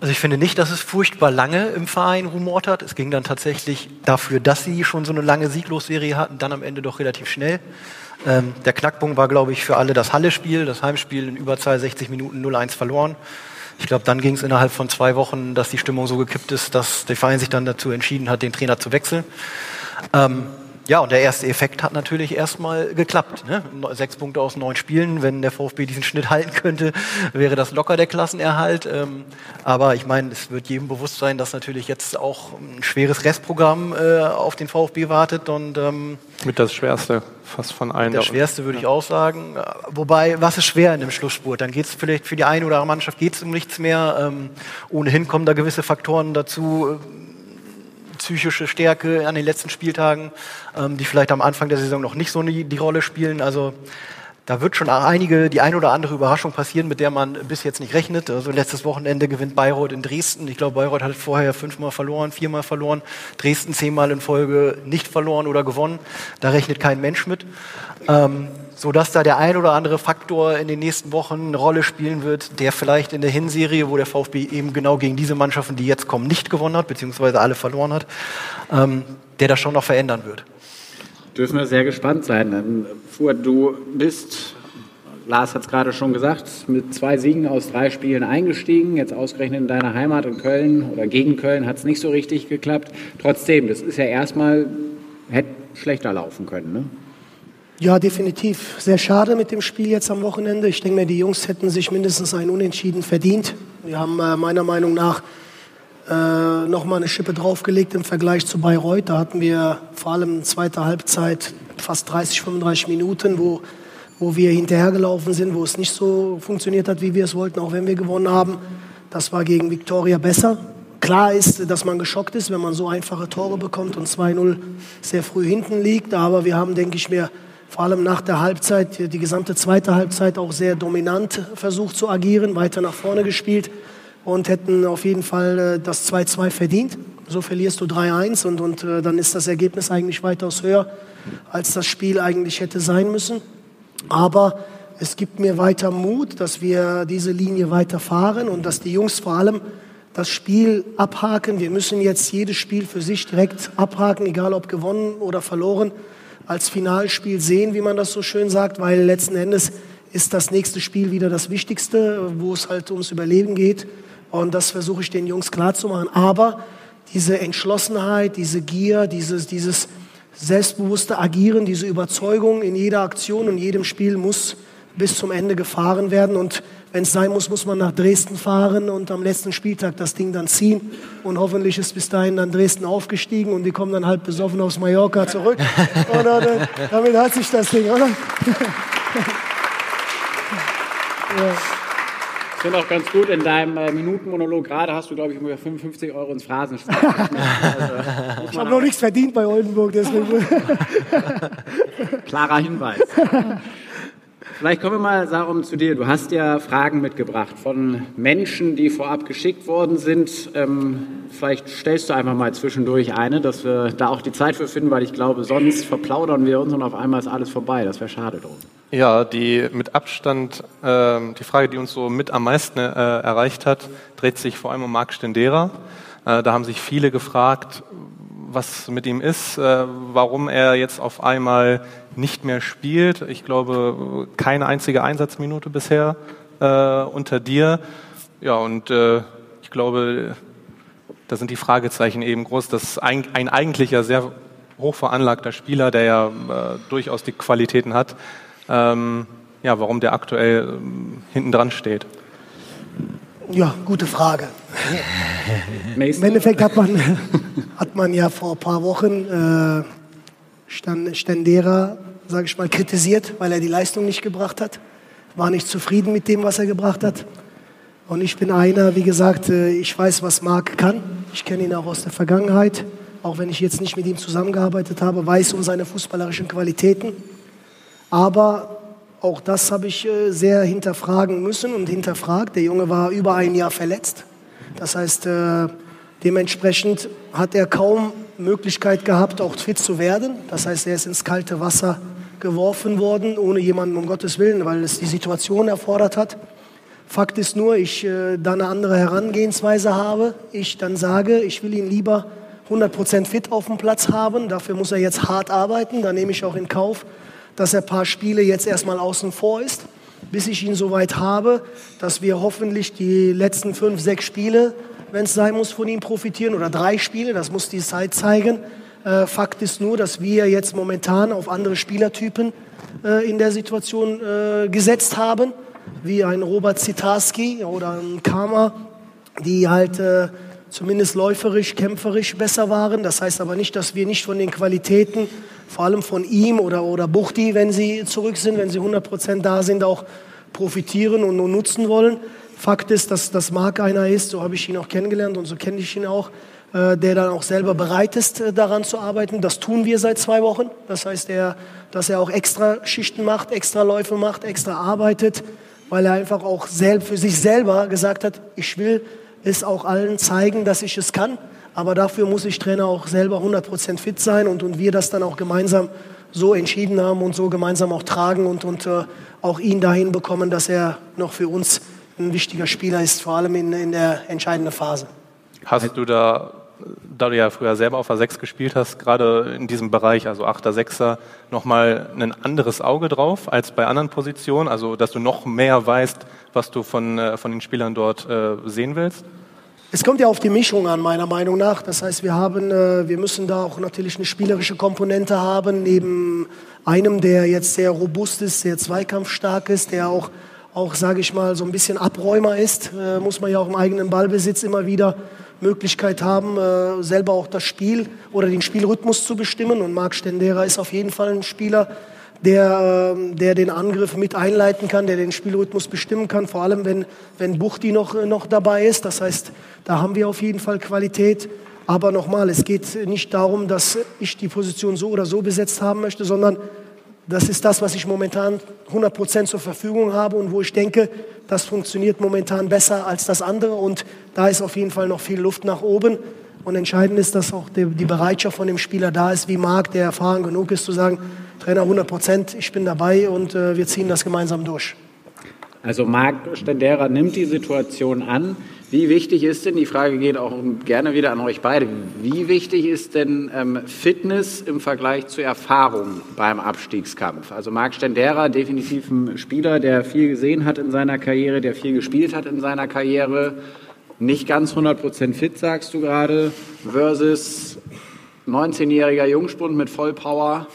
Also ich finde nicht, dass es furchtbar lange im Verein rumort hat. Es ging dann tatsächlich dafür, dass sie schon so eine lange Sieglosserie hatten, dann am Ende doch relativ schnell. Ähm, der Knackpunkt war, glaube ich, für alle das Halle-Spiel, das Heimspiel in Überzahl 60 Minuten 0-1 verloren. Ich glaube, dann ging es innerhalb von zwei Wochen, dass die Stimmung so gekippt ist, dass der Verein sich dann dazu entschieden hat, den Trainer zu wechseln. Ähm, ja, und der erste Effekt hat natürlich erstmal geklappt. Ne? Sechs Punkte aus neun Spielen. Wenn der VfB diesen Schnitt halten könnte, wäre das locker der Klassenerhalt. Ähm, aber ich meine, es wird jedem bewusst sein, dass natürlich jetzt auch ein schweres Restprogramm äh, auf den VfB wartet. Und, ähm, Mit das Schwerste fast von allen. Das Schwerste würde ich auch sagen. Wobei, was ist schwer in dem Schlussspurt? Dann geht es vielleicht für die eine oder andere Mannschaft geht's um nichts mehr. Ähm, ohnehin kommen da gewisse Faktoren dazu psychische Stärke an den letzten Spieltagen, ähm, die vielleicht am Anfang der Saison noch nicht so die, die Rolle spielen. Also da wird schon einige, die ein oder andere Überraschung passieren, mit der man bis jetzt nicht rechnet. Also letztes Wochenende gewinnt Bayreuth in Dresden. Ich glaube, Bayreuth hat vorher fünfmal verloren, viermal verloren. Dresden zehnmal in Folge nicht verloren oder gewonnen. Da rechnet kein Mensch mit. Ähm, sodass da der ein oder andere Faktor in den nächsten Wochen eine Rolle spielen wird, der vielleicht in der Hinserie, wo der VfB eben genau gegen diese Mannschaften, die jetzt kommen, nicht gewonnen hat, beziehungsweise alle verloren hat, ähm, der das schon noch verändern wird. Dürfen wir sehr gespannt sein. Ähm, Fuhr, du bist, Lars hat es gerade schon gesagt, mit zwei Siegen aus drei Spielen eingestiegen. Jetzt ausgerechnet in deiner Heimat in Köln oder gegen Köln hat es nicht so richtig geklappt. Trotzdem, das ist ja erstmal, hätte schlechter laufen können. Ne? Ja, definitiv. Sehr schade mit dem Spiel jetzt am Wochenende. Ich denke mir, die Jungs hätten sich mindestens ein Unentschieden verdient. Wir haben äh, meiner Meinung nach äh, nochmal eine Schippe draufgelegt im Vergleich zu Bayreuth. Da hatten wir vor allem in zweiter Halbzeit fast 30, 35 Minuten, wo, wo wir hinterhergelaufen sind, wo es nicht so funktioniert hat, wie wir es wollten, auch wenn wir gewonnen haben. Das war gegen Viktoria besser. Klar ist, dass man geschockt ist, wenn man so einfache Tore bekommt und 2-0 sehr früh hinten liegt. Aber wir haben, denke ich mir, vor allem nach der Halbzeit, die gesamte zweite Halbzeit auch sehr dominant versucht zu agieren, weiter nach vorne gespielt und hätten auf jeden Fall äh, das 2-2 verdient. So verlierst du 3-1 und, und äh, dann ist das Ergebnis eigentlich weitaus höher, als das Spiel eigentlich hätte sein müssen. Aber es gibt mir weiter Mut, dass wir diese Linie weiter fahren und dass die Jungs vor allem das Spiel abhaken. Wir müssen jetzt jedes Spiel für sich direkt abhaken, egal ob gewonnen oder verloren als Finalspiel sehen, wie man das so schön sagt, weil letzten Endes ist das nächste Spiel wieder das Wichtigste, wo es halt ums Überleben geht. Und das versuche ich den Jungs klarzumachen. Aber diese Entschlossenheit, diese Gier, dieses, dieses selbstbewusste Agieren, diese Überzeugung in jeder Aktion und jedem Spiel muss bis zum Ende gefahren werden. Und wenn es sein muss, muss man nach Dresden fahren und am letzten Spieltag das Ding dann ziehen. Und hoffentlich ist bis dahin dann Dresden aufgestiegen und die kommen dann halt besoffen aus Mallorca zurück. [laughs] und dann, damit hat sich das Ding, oder? [laughs] ja. Ich finde auch ganz gut, in deinem äh, Minutenmonolog gerade hast du, glaube ich, ungefähr 55 Euro ins Phrasenschwein. [laughs] also, ich habe noch nichts verdient bei Oldenburg, deswegen. Klarer Hinweis. Vielleicht kommen wir mal, Sarum, zu dir. Du hast ja Fragen mitgebracht von Menschen, die vorab geschickt worden sind. Ähm, vielleicht stellst du einfach mal zwischendurch eine, dass wir da auch die Zeit für finden, weil ich glaube, sonst verplaudern wir uns und auf einmal ist alles vorbei. Das wäre schade drum. Ja, die mit Abstand, äh, die Frage, die uns so mit am meisten äh, erreicht hat, dreht sich vor allem um Marc Stendera. Äh, da haben sich viele gefragt, was mit ihm ist, äh, warum er jetzt auf einmal nicht mehr spielt. Ich glaube, keine einzige Einsatzminute bisher äh, unter dir. Ja, und äh, ich glaube, da sind die Fragezeichen eben groß. Das ist ein, ein eigentlicher sehr hoch veranlagter Spieler, der ja äh, durchaus die Qualitäten hat. Ähm, ja, warum der aktuell ähm, hinten dran steht. Ja, gute Frage. [laughs] Im Endeffekt hat man, [laughs] hat man ja vor ein paar Wochen äh, Stendera, sage ich mal, kritisiert, weil er die Leistung nicht gebracht hat. War nicht zufrieden mit dem, was er gebracht hat. Und ich bin einer, wie gesagt, äh, ich weiß, was Marc kann. Ich kenne ihn auch aus der Vergangenheit. Auch wenn ich jetzt nicht mit ihm zusammengearbeitet habe, weiß um seine fußballerischen Qualitäten. Aber auch das habe ich äh, sehr hinterfragen müssen und hinterfragt. Der Junge war über ein Jahr verletzt. Das heißt, äh, dementsprechend hat er kaum Möglichkeit gehabt, auch fit zu werden. Das heißt, er ist ins kalte Wasser geworfen worden, ohne jemanden um Gottes Willen, weil es die Situation erfordert hat. Fakt ist nur, ich äh, da eine andere Herangehensweise habe. Ich dann sage, ich will ihn lieber 100% fit auf dem Platz haben. Dafür muss er jetzt hart arbeiten. Da nehme ich auch in Kauf, dass er ein paar Spiele jetzt erstmal außen vor ist, bis ich ihn soweit habe, dass wir hoffentlich die letzten fünf, sechs Spiele, wenn es sein muss, von ihm profitieren oder drei Spiele, das muss die Zeit zeigen. Äh, Fakt ist nur, dass wir jetzt momentan auf andere Spielertypen äh, in der Situation äh, gesetzt haben, wie ein Robert Zitarski oder ein Karma, die halt äh, zumindest läuferisch, kämpferisch besser waren. Das heißt aber nicht, dass wir nicht von den Qualitäten vor allem von ihm oder, oder Buchti, wenn sie zurück sind, wenn sie 100% da sind, auch profitieren und nutzen wollen. Fakt ist, dass das Marc einer ist, so habe ich ihn auch kennengelernt und so kenne ich ihn auch, äh, der dann auch selber bereit ist, äh, daran zu arbeiten. Das tun wir seit zwei Wochen. Das heißt, er, dass er auch extra Schichten macht, extra Läufe macht, extra arbeitet, weil er einfach auch selbst für sich selber gesagt hat, ich will es auch allen zeigen, dass ich es kann. Aber dafür muss ich Trainer auch selber 100% fit sein und, und wir das dann auch gemeinsam so entschieden haben und so gemeinsam auch tragen und, und äh, auch ihn dahin bekommen, dass er noch für uns ein wichtiger Spieler ist, vor allem in, in der entscheidenden Phase. Hast du da, da du ja früher selber auf der 6 gespielt hast, gerade in diesem Bereich, also 8er, 6er, nochmal ein anderes Auge drauf als bei anderen Positionen? Also, dass du noch mehr weißt, was du von, äh, von den Spielern dort äh, sehen willst? Es kommt ja auf die Mischung an, meiner Meinung nach. Das heißt, wir, haben, äh, wir müssen da auch natürlich eine spielerische Komponente haben, neben einem, der jetzt sehr robust ist, sehr zweikampfstark ist, der auch, auch sage ich mal, so ein bisschen Abräumer ist, äh, muss man ja auch im eigenen Ballbesitz immer wieder Möglichkeit haben, äh, selber auch das Spiel oder den Spielrhythmus zu bestimmen. Und Marc Stendera ist auf jeden Fall ein Spieler, der, ähm, der den Angriff mit einleiten kann, der den Spielrhythmus bestimmen kann, vor allem wenn, wenn Buchti noch, noch dabei ist. Das heißt, da haben wir auf jeden Fall Qualität. Aber nochmal, es geht nicht darum, dass ich die Position so oder so besetzt haben möchte, sondern das ist das, was ich momentan 100 Prozent zur Verfügung habe und wo ich denke, das funktioniert momentan besser als das andere. Und da ist auf jeden Fall noch viel Luft nach oben. Und entscheidend ist, dass auch die, die Bereitschaft von dem Spieler da ist, wie Marc, der erfahren genug ist, zu sagen, Trainer 100 Prozent, ich bin dabei und äh, wir ziehen das gemeinsam durch. Also Marc Stendera nimmt die Situation an. Wie wichtig ist denn, die Frage geht auch gerne wieder an euch beide, wie wichtig ist denn ähm, Fitness im Vergleich zu Erfahrung beim Abstiegskampf? Also Marc Stendera, definitiv ein Spieler, der viel gesehen hat in seiner Karriere, der viel gespielt hat in seiner Karriere, nicht ganz 100% fit, sagst du gerade, versus 19-jähriger Jungspund mit Vollpower,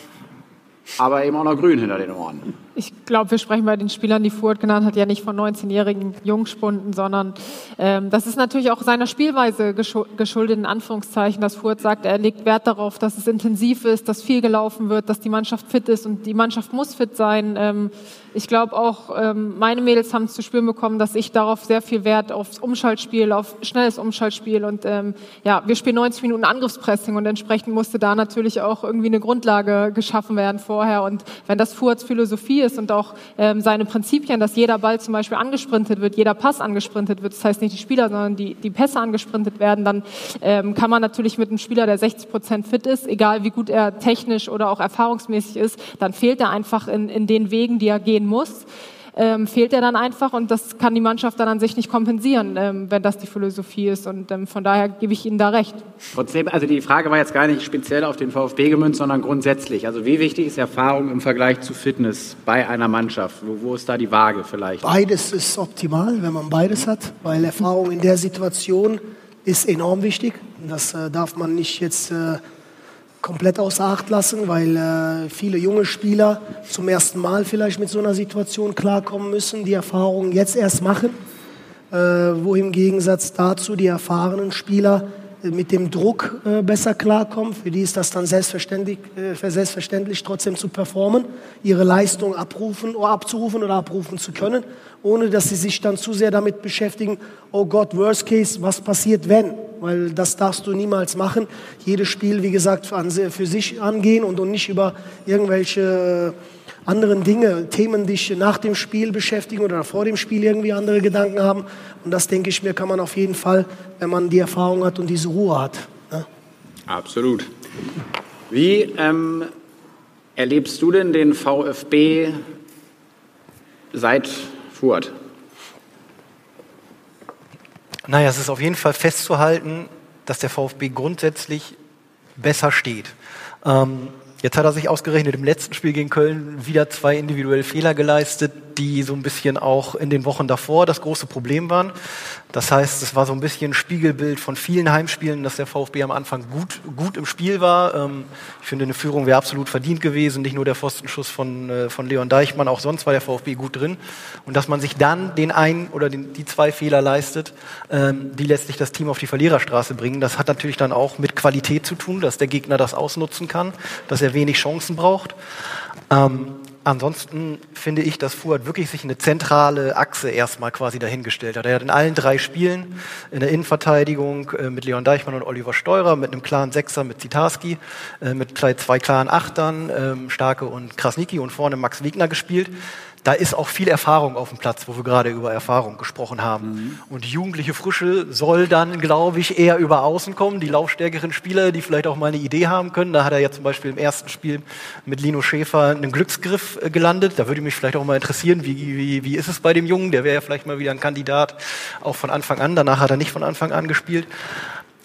aber eben auch noch grün hinter den Ohren. Ich glaube, wir sprechen bei den Spielern, die Furt genannt hat, ja nicht von 19-jährigen Jungspunden, sondern ähm, das ist natürlich auch seiner Spielweise geschuldet, in Anführungszeichen, dass Furt sagt, er legt Wert darauf, dass es intensiv ist, dass viel gelaufen wird, dass die Mannschaft fit ist und die Mannschaft muss fit sein. Ähm, ich glaube auch, ähm, meine Mädels haben zu spüren bekommen, dass ich darauf sehr viel Wert aufs Umschaltspiel, auf schnelles Umschaltspiel und ähm, ja, wir spielen 90 Minuten Angriffspressing und entsprechend musste da natürlich auch irgendwie eine Grundlage geschaffen werden vorher und wenn das Furts Philosophie ist, ist und auch ähm, seine Prinzipien, dass jeder Ball zum Beispiel angesprintet wird, jeder Pass angesprintet wird, das heißt nicht die Spieler, sondern die, die Pässe angesprintet werden, dann ähm, kann man natürlich mit einem Spieler, der 60 Prozent fit ist, egal wie gut er technisch oder auch erfahrungsmäßig ist, dann fehlt er einfach in, in den Wegen, die er gehen muss. Ähm, fehlt er dann einfach und das kann die Mannschaft dann an sich nicht kompensieren, ähm, wenn das die Philosophie ist. Und ähm, von daher gebe ich Ihnen da recht. Trotzdem, also die Frage war jetzt gar nicht speziell auf den VfB gemünzt, sondern grundsätzlich. Also wie wichtig ist Erfahrung im Vergleich zu Fitness bei einer Mannschaft? Wo, wo ist da die Waage vielleicht? Beides ist optimal, wenn man beides hat, weil Erfahrung in der Situation ist enorm wichtig. Das äh, darf man nicht jetzt äh, komplett außer Acht lassen, weil äh, viele junge Spieler zum ersten Mal vielleicht mit so einer Situation klarkommen müssen, die Erfahrungen jetzt erst machen, äh, wo im Gegensatz dazu die erfahrenen Spieler mit dem Druck äh, besser klarkommen. Für die ist das dann selbstverständlich, äh, selbstverständlich trotzdem zu performen, ihre Leistung abrufen oder abzurufen oder abrufen zu können, ohne dass sie sich dann zu sehr damit beschäftigen, oh Gott, worst case, was passiert wenn? weil das darfst du niemals machen. Jedes Spiel, wie gesagt, für sich angehen und, nicht über irgendwelche äh, anderen Dinge, Themen dich nach dem Spiel beschäftigen oder vor dem Spiel irgendwie andere Gedanken haben. Und das, denke ich mir, kann man auf jeden Fall, wenn man die Erfahrung hat und diese Ruhe hat. Ne? Absolut. Wie ähm, erlebst du denn den VfB seit Furt? Naja, es ist auf jeden Fall festzuhalten, dass der VfB grundsätzlich besser steht. Ähm, jetzt hat er sich ausgerechnet im letzten Spiel gegen Köln wieder zwei individuelle Fehler geleistet, die so ein bisschen auch in den Wochen davor das große Problem waren. Das heißt, es war so ein bisschen Spiegelbild von vielen Heimspielen, dass der VfB am Anfang gut, gut im Spiel war. Ähm, ich finde, eine Führung wäre absolut verdient gewesen. Nicht nur der Pfostenschuss von, äh, von Leon Deichmann, auch sonst war der VfB gut drin. Und dass man sich dann den einen oder den, die zwei Fehler leistet, ähm, die letztlich das Team auf die Verliererstraße bringen, das hat natürlich dann auch mit Qualität zu tun, dass der Gegner das ausnutzen kann, dass er wenig Chancen braucht. Ähm, Ansonsten finde ich, dass Fuad wirklich sich eine zentrale Achse erstmal quasi dahingestellt hat. Er hat in allen drei Spielen in der Innenverteidigung äh, mit Leon Deichmann und Oliver Steurer, mit einem klaren Sechser mit Zitarski, äh, mit zwei klaren Achtern, ähm, Starke und Krasniki und vorne Max Wegner gespielt da ist auch viel Erfahrung auf dem Platz, wo wir gerade über Erfahrung gesprochen haben. Mhm. Und die jugendliche Frische soll dann, glaube ich, eher über Außen kommen. Die laufstärkeren Spieler, die vielleicht auch mal eine Idee haben können. Da hat er ja zum Beispiel im ersten Spiel mit Lino Schäfer einen Glücksgriff äh, gelandet. Da würde mich vielleicht auch mal interessieren, wie, wie, wie ist es bei dem Jungen? Der wäre ja vielleicht mal wieder ein Kandidat, auch von Anfang an. Danach hat er nicht von Anfang an gespielt.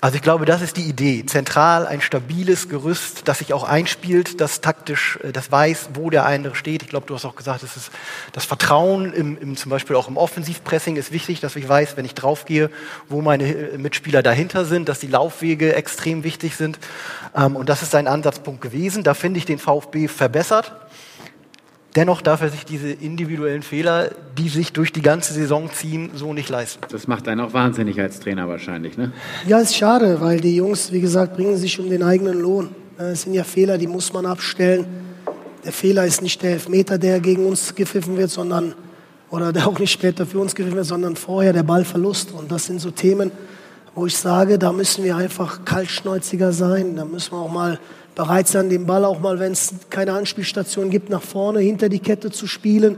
Also ich glaube, das ist die Idee. Zentral ein stabiles Gerüst, das sich auch einspielt, das taktisch, äh, das weiß, wo der andere steht. Ich glaube, du hast auch gesagt, es ist das Vertrauen im, im, zum Beispiel auch im Offensivpressing ist wichtig, dass ich weiß, wenn ich draufgehe, wo meine äh, Mitspieler dahinter sind, dass die Laufwege extrem wichtig sind. Ähm, und das ist sein Ansatzpunkt gewesen. Da finde ich den VfB verbessert. Dennoch darf er sich diese individuellen Fehler, die sich durch die ganze Saison ziehen, so nicht leisten. Das macht einen auch wahnsinnig als Trainer wahrscheinlich, ne? Ja, ist schade, weil die Jungs, wie gesagt, bringen sich um den eigenen Lohn. Es sind ja Fehler, die muss man abstellen. Der Fehler ist nicht der Elfmeter, der gegen uns gepfiffen wird, sondern oder der auch nicht später für uns gepfiffen wird, sondern vorher der Ballverlust. Und das sind so Themen, wo ich sage, da müssen wir einfach kaltschnäuziger sein. Da müssen wir auch mal bereit sein, den Ball auch mal, wenn es keine Anspielstation gibt, nach vorne hinter die Kette zu spielen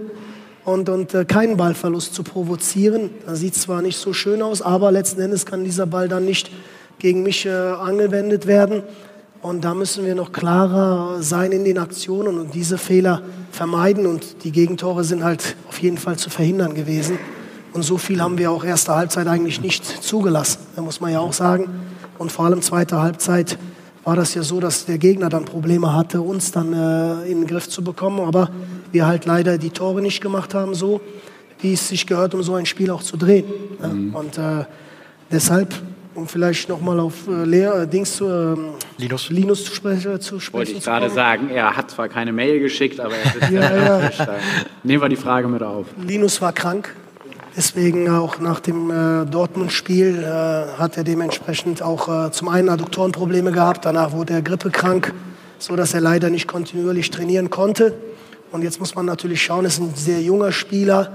und, und äh, keinen Ballverlust zu provozieren. Das sieht zwar nicht so schön aus, aber letzten Endes kann dieser Ball dann nicht gegen mich äh, angewendet werden. Und da müssen wir noch klarer sein in den Aktionen und diese Fehler vermeiden. Und die Gegentore sind halt auf jeden Fall zu verhindern gewesen. Und so viel haben wir auch erste Halbzeit eigentlich nicht zugelassen. Da muss man ja auch sagen. Und vor allem zweite Halbzeit war das ja so, dass der Gegner dann Probleme hatte, uns dann äh, in den Griff zu bekommen. Aber wir halt leider die Tore nicht gemacht haben, so wie es sich gehört, um so ein Spiel auch zu drehen. Mhm. Und äh, deshalb, um vielleicht nochmal auf äh, Lehr, äh, Dings zu, äh, Linus. Linus zu, spre zu sprechen. Wollte ich gerade sagen, er hat zwar keine Mail geschickt, aber er sitzt [laughs] ja, ja. Nehmen wir die Frage mit auf. Linus war krank, Deswegen auch nach dem äh, Dortmund-Spiel äh, hat er dementsprechend auch äh, zum einen Adduktorenprobleme gehabt, danach wurde er grippekrank, so dass er leider nicht kontinuierlich trainieren konnte. Und jetzt muss man natürlich schauen, es ist ein sehr junger Spieler,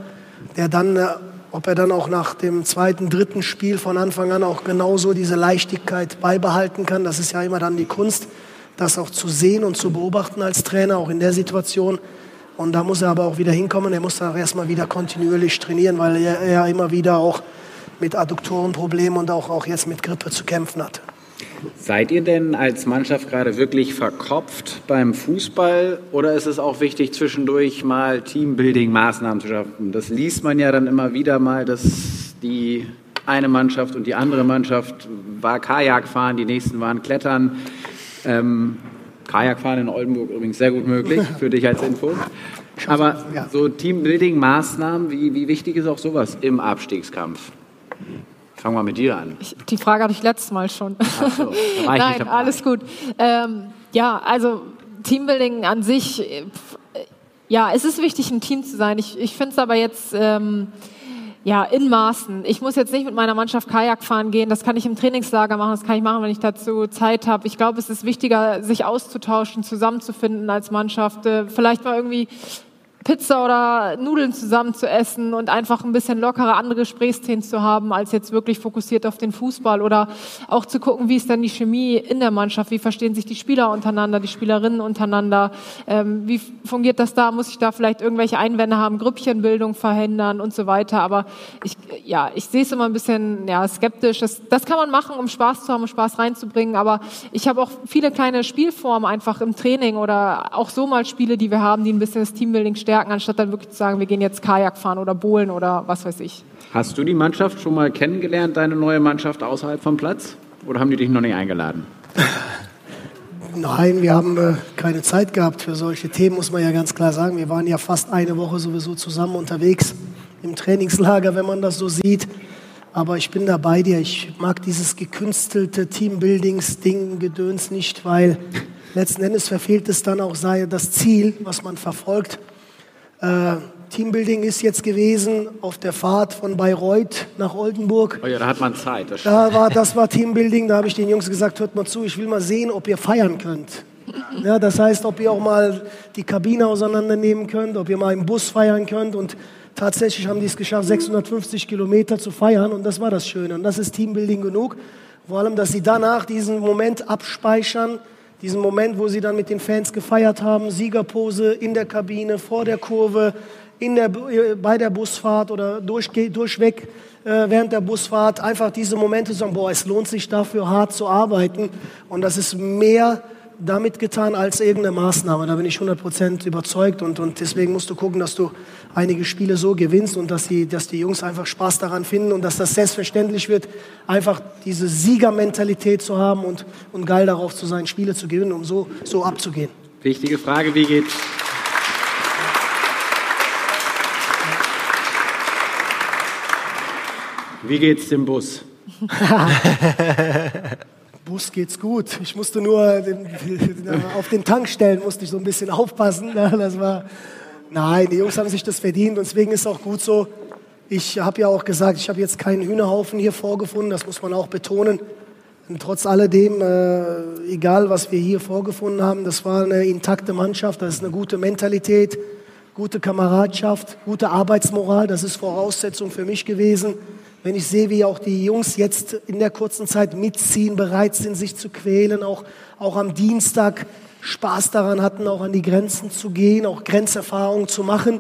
der dann, äh, ob er dann auch nach dem zweiten, dritten Spiel von Anfang an auch genauso diese Leichtigkeit beibehalten kann. Das ist ja immer dann die Kunst, das auch zu sehen und zu beobachten als Trainer, auch in der Situation. Und da muss er aber auch wieder hinkommen. Er muss da erstmal wieder kontinuierlich trainieren, weil er, er immer wieder auch mit Adduktorenproblemen und auch, auch jetzt mit Grippe zu kämpfen hat. Seid ihr denn als Mannschaft gerade wirklich verkopft beim Fußball oder ist es auch wichtig, zwischendurch mal Teambuilding-Maßnahmen zu schaffen? Das liest man ja dann immer wieder mal, dass die eine Mannschaft und die andere Mannschaft war Kajak fahren, die nächsten waren Klettern. Ähm, Kajakfahren in Oldenburg übrigens sehr gut möglich, für dich als Info. Aber so Teambuilding-Maßnahmen, wie, wie wichtig ist auch sowas im Abstiegskampf? Fangen wir mit dir an. Ich, die Frage hatte ich letztes Mal schon. So, Nein, alles gut. Ähm, ja, also Teambuilding an sich, äh, ja, es ist wichtig, ein Team zu sein. Ich, ich finde es aber jetzt ähm, ja, in Maßen. Ich muss jetzt nicht mit meiner Mannschaft Kajak fahren gehen. Das kann ich im Trainingslager machen. Das kann ich machen, wenn ich dazu Zeit habe. Ich glaube, es ist wichtiger, sich auszutauschen, zusammenzufinden als Mannschaft. Äh, vielleicht mal irgendwie Pizza oder Nudeln zusammen zu essen und einfach ein bisschen lockere andere Gesprächsthemen zu haben, als jetzt wirklich fokussiert auf den Fußball oder auch zu gucken, wie ist denn die Chemie in der Mannschaft, wie verstehen sich die Spieler untereinander, die Spielerinnen untereinander, ähm, wie fungiert das da, muss ich da vielleicht irgendwelche Einwände haben, Grüppchenbildung verhindern und so weiter, aber ich, ja, ich sehe es immer ein bisschen ja, skeptisch, das, das kann man machen, um Spaß zu haben, um Spaß reinzubringen, aber ich habe auch viele kleine Spielformen einfach im Training oder auch so mal Spiele, die wir haben, die ein bisschen das Teambuilding stärken stärken, anstatt dann wirklich zu sagen, wir gehen jetzt Kajak fahren oder Bowlen oder was weiß ich. Hast du die Mannschaft schon mal kennengelernt, deine neue Mannschaft außerhalb vom Platz? Oder haben die dich noch nicht eingeladen? [laughs] Nein, wir haben äh, keine Zeit gehabt für solche Themen, muss man ja ganz klar sagen. Wir waren ja fast eine Woche sowieso zusammen unterwegs im Trainingslager, wenn man das so sieht. Aber ich bin da bei dir. Ich mag dieses gekünstelte Teambuildings-Ding, Gedöns nicht, weil letzten Endes verfehlt es dann auch das Ziel, was man verfolgt. Äh, Teambuilding ist jetzt gewesen auf der Fahrt von Bayreuth nach Oldenburg. Oh ja, da hat man Zeit. Das da war, das war Teambuilding, da habe ich den Jungs gesagt, hört mal zu, ich will mal sehen, ob ihr feiern könnt. Ja, das heißt, ob ihr auch mal die Kabine auseinandernehmen könnt, ob ihr mal im Bus feiern könnt. Und tatsächlich haben die es geschafft, 650 Kilometer zu feiern. Und das war das Schöne. Und das ist Teambuilding genug. Vor allem, dass sie danach diesen Moment abspeichern, diesen Moment, wo sie dann mit den Fans gefeiert haben, Siegerpose in der Kabine, vor der Kurve, in der, bei der Busfahrt oder durch, durchweg äh, während der Busfahrt. Einfach diese Momente sagen, boah, es lohnt sich dafür hart zu arbeiten. Und das ist mehr damit getan als irgendeine Maßnahme. Da bin ich 100% überzeugt und, und deswegen musst du gucken, dass du einige Spiele so gewinnst und dass die, dass die Jungs einfach Spaß daran finden und dass das selbstverständlich wird, einfach diese Siegermentalität zu haben und, und geil darauf zu sein, Spiele zu gewinnen, um so, so abzugehen. Wichtige Frage, wie geht's? Wie geht's dem Bus? [laughs] Bus geht's gut. Ich musste nur den, [laughs] auf den Tankstellen musste ich so ein bisschen aufpassen. Das war, nein, die Jungs haben sich das verdient und deswegen ist es auch gut so. Ich habe ja auch gesagt, ich habe jetzt keinen Hühnerhaufen hier vorgefunden, das muss man auch betonen. Und trotz alledem, äh, egal was wir hier vorgefunden haben, das war eine intakte Mannschaft, das ist eine gute Mentalität, gute Kameradschaft, gute Arbeitsmoral, das ist Voraussetzung für mich gewesen. Wenn ich sehe, wie auch die Jungs jetzt in der kurzen Zeit mitziehen, bereit sind, sich zu quälen, auch, auch am Dienstag Spaß daran hatten, auch an die Grenzen zu gehen, auch Grenzerfahrungen zu machen,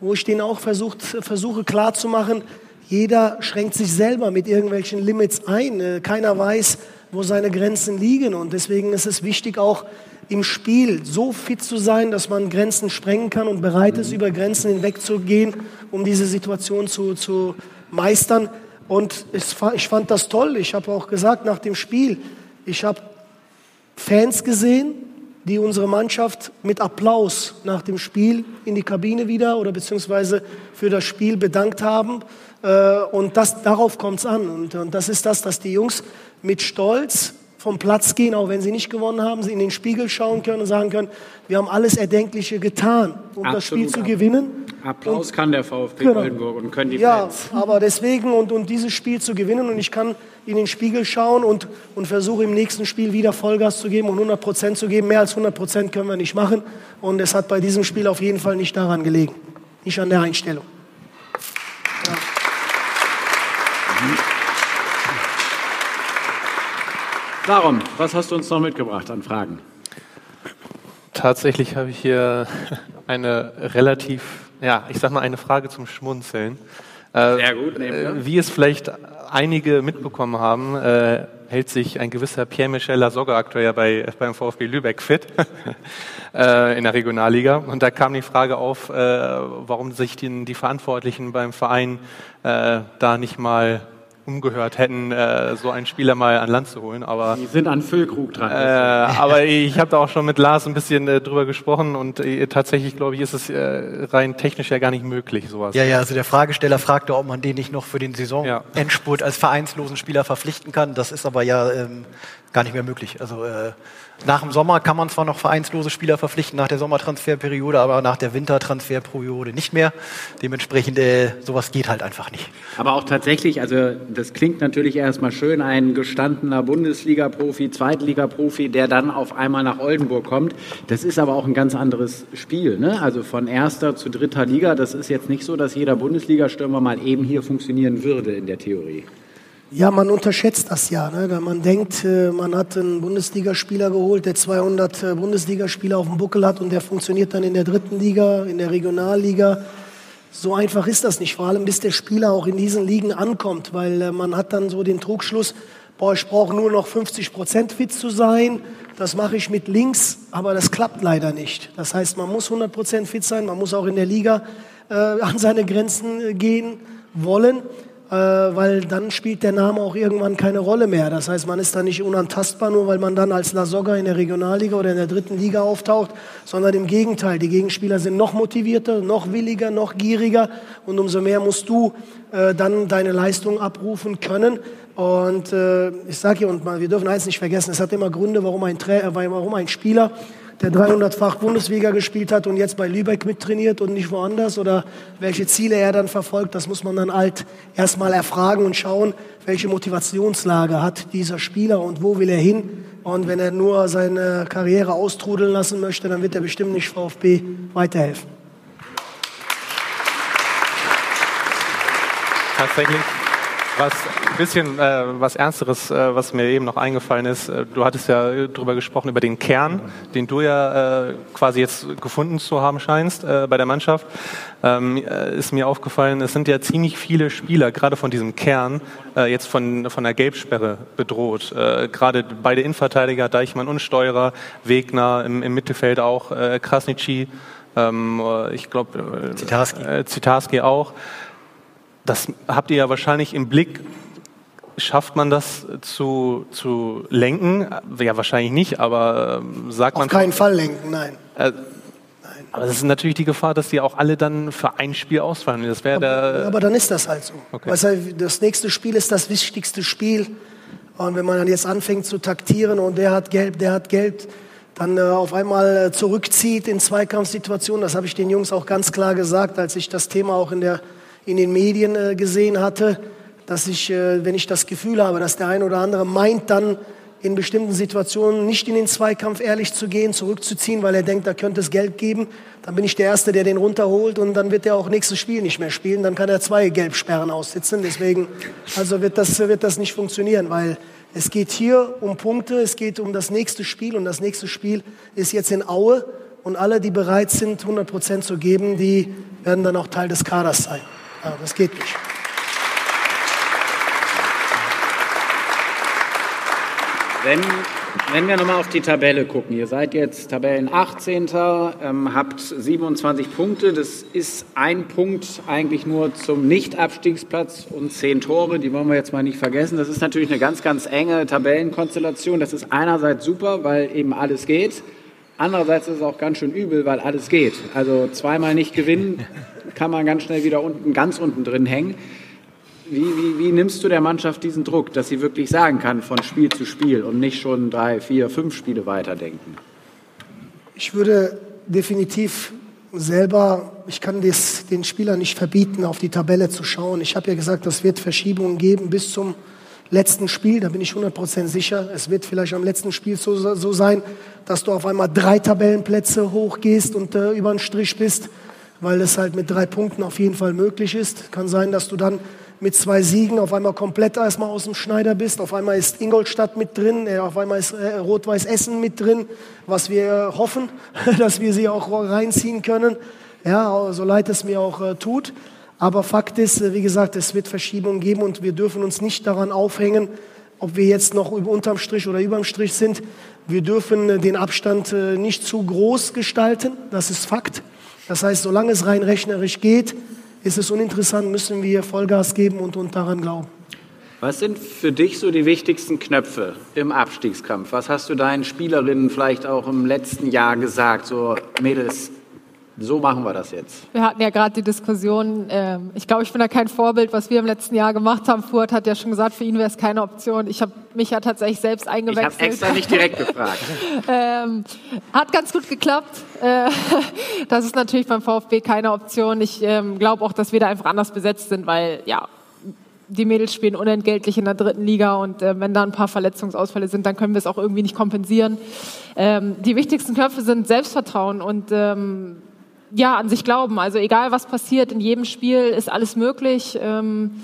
wo ich denen auch versucht, versuche klarzumachen, jeder schränkt sich selber mit irgendwelchen Limits ein. Äh, keiner weiß, wo seine Grenzen liegen. Und deswegen ist es wichtig, auch im Spiel so fit zu sein, dass man Grenzen sprengen kann und bereit ist, über Grenzen hinwegzugehen, um diese Situation zu, zu meistern. Und ich fand das toll. Ich habe auch gesagt nach dem Spiel, ich habe Fans gesehen, die unsere Mannschaft mit Applaus nach dem Spiel in die Kabine wieder oder beziehungsweise für das Spiel bedankt haben. Äh, und das, darauf kommt es an. Und, und das ist das, dass die Jungs mit Stolz vom Platz gehen, auch wenn sie nicht gewonnen haben, sie in den Spiegel schauen können und sagen können, wir haben alles Erdenkliche getan, um Absolut. das Spiel zu gewinnen. Applaus und, kann der VfB genau. Oldenburg und können die ja, Fans. Ja, aber deswegen und, und dieses Spiel zu gewinnen und ich kann in den Spiegel schauen und, und versuche im nächsten Spiel wieder Vollgas zu geben und 100 Prozent zu geben. Mehr als 100 Prozent können wir nicht machen und es hat bei diesem Spiel auf jeden Fall nicht daran gelegen, nicht an der Einstellung. Ja. Darum, was hast du uns noch mitgebracht an Fragen? Tatsächlich habe ich hier eine relativ, ja, ich sag mal eine Frage zum Schmunzeln. Äh, Sehr gut. Äh, wie es vielleicht einige mitbekommen haben, äh, hält sich ein gewisser Pierre-Michel Lasogga aktuell bei, beim VfB Lübeck fit [laughs] äh, in der Regionalliga. Und da kam die Frage auf, äh, warum sich die, die Verantwortlichen beim Verein äh, da nicht mal umgehört hätten, äh, so einen Spieler mal an Land zu holen. Aber, Die sind an Füllkrug dran. Äh, aber ich habe da auch schon mit Lars ein bisschen äh, drüber gesprochen und äh, tatsächlich, glaube ich, ist es äh, rein technisch ja gar nicht möglich, sowas. Ja, ja, also der Fragesteller fragte, ob man den nicht noch für den Saisonendspurt ja. als vereinslosen Spieler verpflichten kann. Das ist aber ja ähm, gar nicht mehr möglich. Also äh, nach dem Sommer kann man zwar noch vereinslose Spieler verpflichten, nach der Sommertransferperiode, aber nach der Wintertransferperiode nicht mehr. Dementsprechend, äh, sowas geht halt einfach nicht. Aber auch tatsächlich, also das klingt natürlich erstmal schön, ein gestandener Bundesliga-Profi, Zweitliga-Profi, der dann auf einmal nach Oldenburg kommt. Das ist aber auch ein ganz anderes Spiel. Ne? Also von erster zu dritter Liga, das ist jetzt nicht so, dass jeder Bundesliga-Stürmer mal eben hier funktionieren würde in der Theorie. Ja, man unterschätzt das ja. Ne? Man denkt, äh, man hat einen Bundesligaspieler geholt, der 200 äh, Bundesligaspieler auf dem Buckel hat und der funktioniert dann in der dritten Liga, in der Regionalliga. So einfach ist das nicht, vor allem bis der Spieler auch in diesen Ligen ankommt, weil äh, man hat dann so den Trugschluss, boah, ich brauche nur noch 50 Prozent fit zu sein, das mache ich mit links, aber das klappt leider nicht. Das heißt, man muss 100 Prozent fit sein, man muss auch in der Liga äh, an seine Grenzen gehen wollen. Äh, weil dann spielt der Name auch irgendwann keine Rolle mehr. Das heißt, man ist da nicht unantastbar, nur weil man dann als Lasogga in der Regionalliga oder in der dritten Liga auftaucht, sondern im Gegenteil. Die Gegenspieler sind noch motivierter, noch williger, noch gieriger und umso mehr musst du äh, dann deine Leistung abrufen können. Und äh, ich sage hier, und mal, wir dürfen eins nicht vergessen, es hat immer Gründe, warum ein, Tra äh, warum ein Spieler der 300-fach Bundesliga gespielt hat und jetzt bei Lübeck mittrainiert und nicht woanders oder welche Ziele er dann verfolgt, das muss man dann halt erstmal erfragen und schauen, welche Motivationslage hat dieser Spieler und wo will er hin. Und wenn er nur seine Karriere austrudeln lassen möchte, dann wird er bestimmt nicht VfB weiterhelfen. Tatsächlich was ein bisschen äh, was Ernsteres, äh, was mir eben noch eingefallen ist. Äh, du hattest ja darüber gesprochen, über den Kern, den du ja äh, quasi jetzt gefunden zu haben scheinst äh, bei der Mannschaft. Ähm, äh, ist mir aufgefallen, es sind ja ziemlich viele Spieler, gerade von diesem Kern, äh, jetzt von, von der Gelbsperre bedroht. Äh, gerade beide Innenverteidiger, Deichmann und Steurer, Wegner, im, im Mittelfeld auch äh, Krasnitschi, ähm, äh, ich glaube Zitarski. Zitarski auch. Das habt ihr ja wahrscheinlich im Blick. Schafft man das zu, zu lenken? Ja, wahrscheinlich nicht, aber ähm, sagt man. Auf keinen Fall lenken, nein. Äh, aber das ist natürlich die Gefahr, dass die auch alle dann für ein Spiel ausfallen. Das aber, aber dann ist das halt so. Okay. Das nächste Spiel ist das wichtigste Spiel. Und wenn man dann jetzt anfängt zu taktieren und der hat gelb, der hat gelb, dann äh, auf einmal äh, zurückzieht in Zweikampfsituationen, das habe ich den Jungs auch ganz klar gesagt, als ich das Thema auch in der in den Medien äh, gesehen hatte, dass ich, äh, wenn ich das Gefühl habe, dass der eine oder andere meint, dann in bestimmten Situationen nicht in den Zweikampf ehrlich zu gehen, zurückzuziehen, weil er denkt, da könnte es Geld geben, dann bin ich der Erste, der den runterholt und dann wird er auch nächstes Spiel nicht mehr spielen. Dann kann er zwei Gelbsperren aussitzen. Deswegen, also wird das, wird das nicht funktionieren, weil es geht hier um Punkte, es geht um das nächste Spiel und das nächste Spiel ist jetzt in Aue und alle, die bereit sind, 100 Prozent zu geben, die werden dann auch Teil des Kaders sein. Ja, das geht nicht. Wenn, wenn wir nochmal auf die Tabelle gucken, ihr seid jetzt Tabellen 18. Ähm, habt 27 Punkte. Das ist ein Punkt eigentlich nur zum Nicht-Abstiegsplatz und zehn Tore. Die wollen wir jetzt mal nicht vergessen. Das ist natürlich eine ganz, ganz enge Tabellenkonstellation. Das ist einerseits super, weil eben alles geht. Andererseits ist es auch ganz schön übel, weil alles geht. Also zweimal nicht gewinnen, [laughs] kann man ganz schnell wieder unten, ganz unten drin hängen. Wie, wie, wie, nimmst du der Mannschaft diesen Druck, dass sie wirklich sagen kann von Spiel zu Spiel und nicht schon drei, vier, fünf Spiele weiterdenken? Ich würde definitiv selber, ich kann das, den Spielern nicht verbieten, auf die Tabelle zu schauen. Ich habe ja gesagt, es wird Verschiebungen geben bis zum letzten Spiel, da bin ich 100% sicher. Es wird vielleicht am letzten Spiel so, so sein, dass du auf einmal drei Tabellenplätze hochgehst und äh, über den Strich bist weil es halt mit drei Punkten auf jeden Fall möglich ist. Kann sein, dass du dann mit zwei Siegen auf einmal komplett erstmal aus dem Schneider bist. Auf einmal ist Ingolstadt mit drin, äh, auf einmal ist äh, Rot-Weiß Essen mit drin, was wir hoffen, [laughs] dass wir sie auch reinziehen können. Ja, so leid es mir auch äh, tut. Aber Fakt ist, äh, wie gesagt, es wird Verschiebungen geben und wir dürfen uns nicht daran aufhängen, ob wir jetzt noch unterm Strich oder überm Strich sind. Wir dürfen äh, den Abstand äh, nicht zu groß gestalten, das ist Fakt. Das heißt, solange es rein rechnerisch geht, ist es uninteressant, müssen wir Vollgas geben und, und daran glauben. Was sind für dich so die wichtigsten Knöpfe im Abstiegskampf? Was hast du deinen Spielerinnen vielleicht auch im letzten Jahr gesagt? So, Mädels, so machen wir das jetzt. Wir hatten ja gerade die Diskussion, äh, ich glaube, ich bin da kein Vorbild, was wir im letzten Jahr gemacht haben. Fuhrt hat ja schon gesagt, für ihn wäre es keine Option. Ich habe mich ja tatsächlich selbst eingewechselt. Ich habe extra nicht direkt gefragt. [laughs] ähm, hat ganz gut geklappt. Äh, [laughs] das ist natürlich beim VfB keine Option. Ich ähm, glaube auch, dass wir da einfach anders besetzt sind, weil ja, die Mädels spielen unentgeltlich in der dritten Liga und äh, wenn da ein paar Verletzungsausfälle sind, dann können wir es auch irgendwie nicht kompensieren. Ähm, die wichtigsten Köpfe sind Selbstvertrauen und ähm, ja, an sich glauben. Also egal was passiert, in jedem Spiel ist alles möglich. Ähm,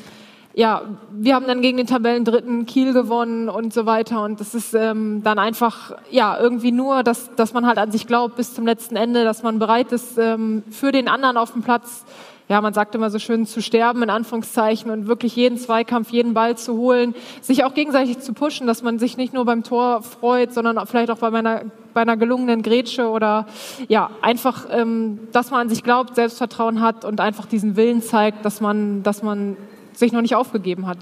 ja, wir haben dann gegen den Tabellendritten Kiel gewonnen und so weiter. Und das ist ähm, dann einfach, ja, irgendwie nur, dass, dass man halt an sich glaubt bis zum letzten Ende, dass man bereit ist, ähm, für den anderen auf dem Platz ja, man sagt immer so schön, zu sterben in Anführungszeichen und wirklich jeden Zweikampf, jeden Ball zu holen, sich auch gegenseitig zu pushen, dass man sich nicht nur beim Tor freut, sondern vielleicht auch bei einer, bei einer gelungenen Grätsche oder ja, einfach, ähm, dass man an sich glaubt, Selbstvertrauen hat und einfach diesen Willen zeigt, dass man, dass man sich noch nicht aufgegeben hat.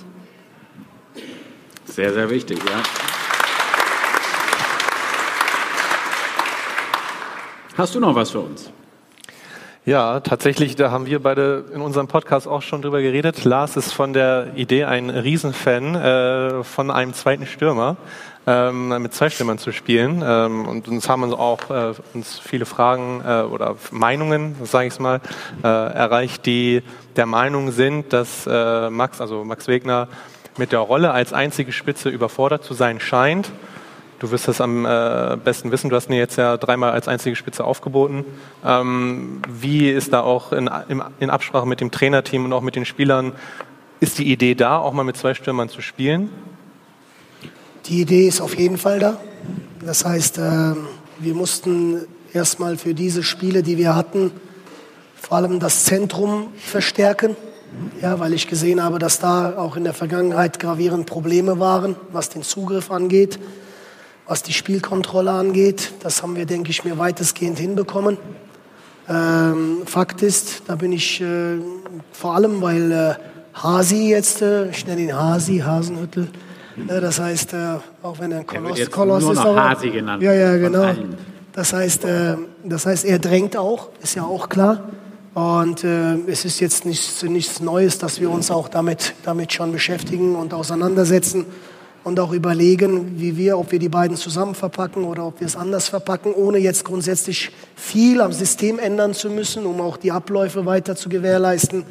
Sehr, sehr wichtig, ja. Hast du noch was für uns? Ja, tatsächlich, da haben wir beide in unserem Podcast auch schon drüber geredet. Lars ist von der Idee ein Riesenfan äh, von einem zweiten Stürmer, ähm, mit zwei Stürmern zu spielen. Ähm, und uns haben auch äh, uns viele Fragen äh, oder Meinungen, sage ich mal, äh, erreicht, die der Meinung sind, dass äh, Max, also Max Wegner, mit der Rolle als einzige Spitze überfordert zu sein scheint Du wirst das am äh, besten wissen. Du hast mir jetzt ja dreimal als einzige Spitze aufgeboten. Ähm, wie ist da auch in, in, Absprache mit dem Trainerteam und auch mit den Spielern, ist die Idee da, auch mal mit zwei Stürmern zu spielen? Die Idee ist auf jeden Fall da. Das heißt, äh, wir mussten erstmal für diese Spiele, die wir hatten, vor allem das Zentrum verstärken. Ja, weil ich gesehen habe, dass da auch in der Vergangenheit gravierend Probleme waren, was den Zugriff angeht. Was die Spielkontrolle angeht, das haben wir, denke ich, mir weitestgehend hinbekommen. Ähm, Fakt ist, da bin ich äh, vor allem, weil äh, Hasi jetzt, äh, ich nenne ihn Hasi, Hasenhüttel, das heißt, äh, auch wenn er ein Koloss, er Koloss nur ist, noch aber, Hasi genannt. Ja, ja, genau. Das heißt, äh, das heißt, er drängt auch, ist ja auch klar. Und es ist jetzt nichts, nichts Neues, dass wir uns auch damit, damit schon beschäftigen und auseinandersetzen und auch überlegen, wie wir, ob wir die beiden zusammen verpacken oder ob wir es anders verpacken, ohne jetzt grundsätzlich viel am System ändern zu müssen, um auch die Abläufe weiter zu gewährleisten.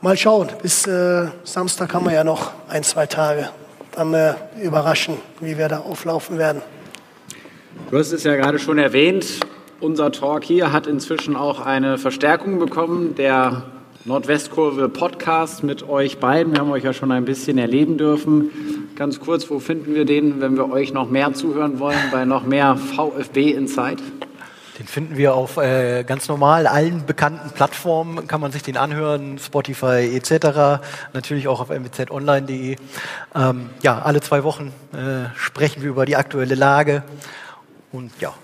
Mal schauen, bis äh, Samstag haben wir ja noch ein, zwei Tage. Dann äh, überraschen, wie wir da auflaufen werden. Du hast es ja gerade schon erwähnt, unser Talk hier hat inzwischen auch eine Verstärkung bekommen. Der Nordwestkurve Podcast mit euch beiden. Wir haben euch ja schon ein bisschen erleben dürfen. Ganz kurz, wo finden wir den, wenn wir euch noch mehr zuhören wollen, bei noch mehr VfB Insight? Den finden wir auf äh, ganz normal allen bekannten Plattformen, kann man sich den anhören, Spotify etc. Natürlich auch auf mwzonline.de. Ähm, ja, alle zwei Wochen äh, sprechen wir über die aktuelle Lage und ja,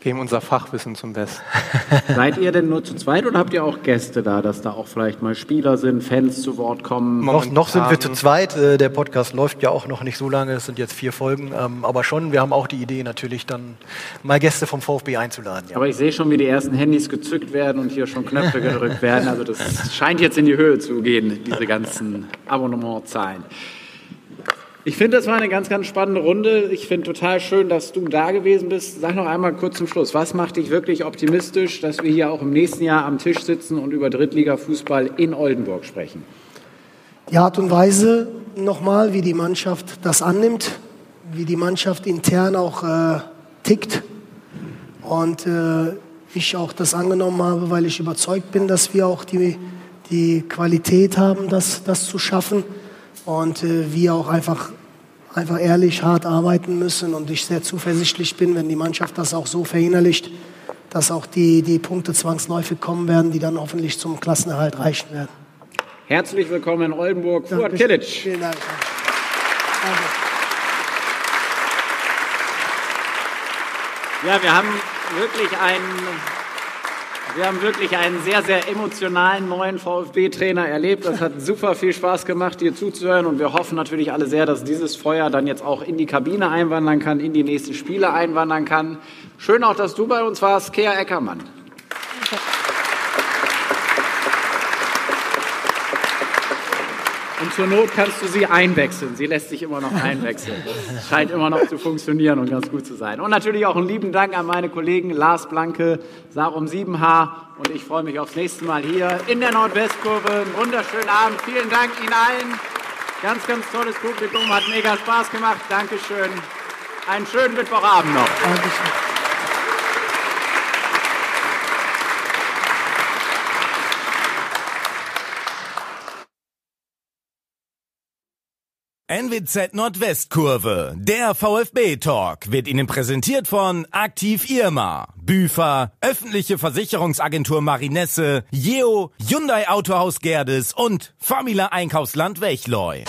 geben unser Fachwissen zum Besten. [laughs] Seid ihr denn nur zu zweit oder habt ihr auch Gäste da, dass da auch vielleicht mal Spieler sind, Fans zu Wort kommen? Noch, noch sind wir zu zweit. Äh, der Podcast läuft ja auch noch nicht so lange. Es sind jetzt vier Folgen. Ähm, aber schon, wir haben auch die Idee, natürlich dann mal Gäste vom VfB einzuladen. Ja. Aber ich sehe schon, wie die ersten Handys gezückt werden und hier schon Knöpfe gedrückt werden. Also das scheint jetzt in die Höhe zu gehen, diese ganzen [laughs] Abonnementzahlen. Ich finde, das war eine ganz, ganz spannende Runde. Ich finde total schön, dass du da gewesen bist. Sag noch einmal kurz zum Schluss, was macht dich wirklich optimistisch, dass wir hier auch im nächsten Jahr am Tisch sitzen und über Drittliga-Fußball in Oldenburg sprechen? Die Art und Weise nochmal, wie die Mannschaft das annimmt, wie die Mannschaft intern auch äh, tickt und äh, ich auch das angenommen habe, weil ich überzeugt bin, dass wir auch die, die Qualität haben, das, das zu schaffen und äh, wir auch einfach, einfach ehrlich hart arbeiten müssen und ich sehr zuversichtlich bin, wenn die Mannschaft das auch so verinnerlicht, dass auch die, die Punkte zwangsläufig kommen werden, die dann hoffentlich zum Klassenerhalt reichen werden. Herzlich willkommen in Oldenburg, Fuad Kilic. Vielen Dank. Danke. Ja, wir haben wirklich einen, wir haben wirklich einen sehr, sehr emotionalen neuen VfB-Trainer erlebt. Das hat super viel Spaß gemacht, dir zuzuhören. Und wir hoffen natürlich alle sehr, dass dieses Feuer dann jetzt auch in die Kabine einwandern kann, in die nächsten Spiele einwandern kann. Schön auch, dass du bei uns warst, Kea Eckermann. Und zur Not kannst du sie einwechseln. Sie lässt sich immer noch [laughs] einwechseln. Das scheint immer noch zu funktionieren und ganz gut zu sein. Und natürlich auch einen lieben Dank an meine Kollegen Lars Blanke, Sarum Siebenhaar und ich freue mich aufs nächste Mal hier in der Nordwestkurve. Einen wunderschönen Abend. Vielen Dank Ihnen allen. Ganz, ganz tolles Publikum. Hat mega Spaß gemacht. Dankeschön. Einen schönen Mittwochabend noch. Dankeschön. NWZ Nordwestkurve, der VfB Talk, wird Ihnen präsentiert von Aktiv Irma, Büfer, öffentliche Versicherungsagentur Marinesse, Jeo, Hyundai Autohaus Gerdes und Famila Einkaufsland Wechleu.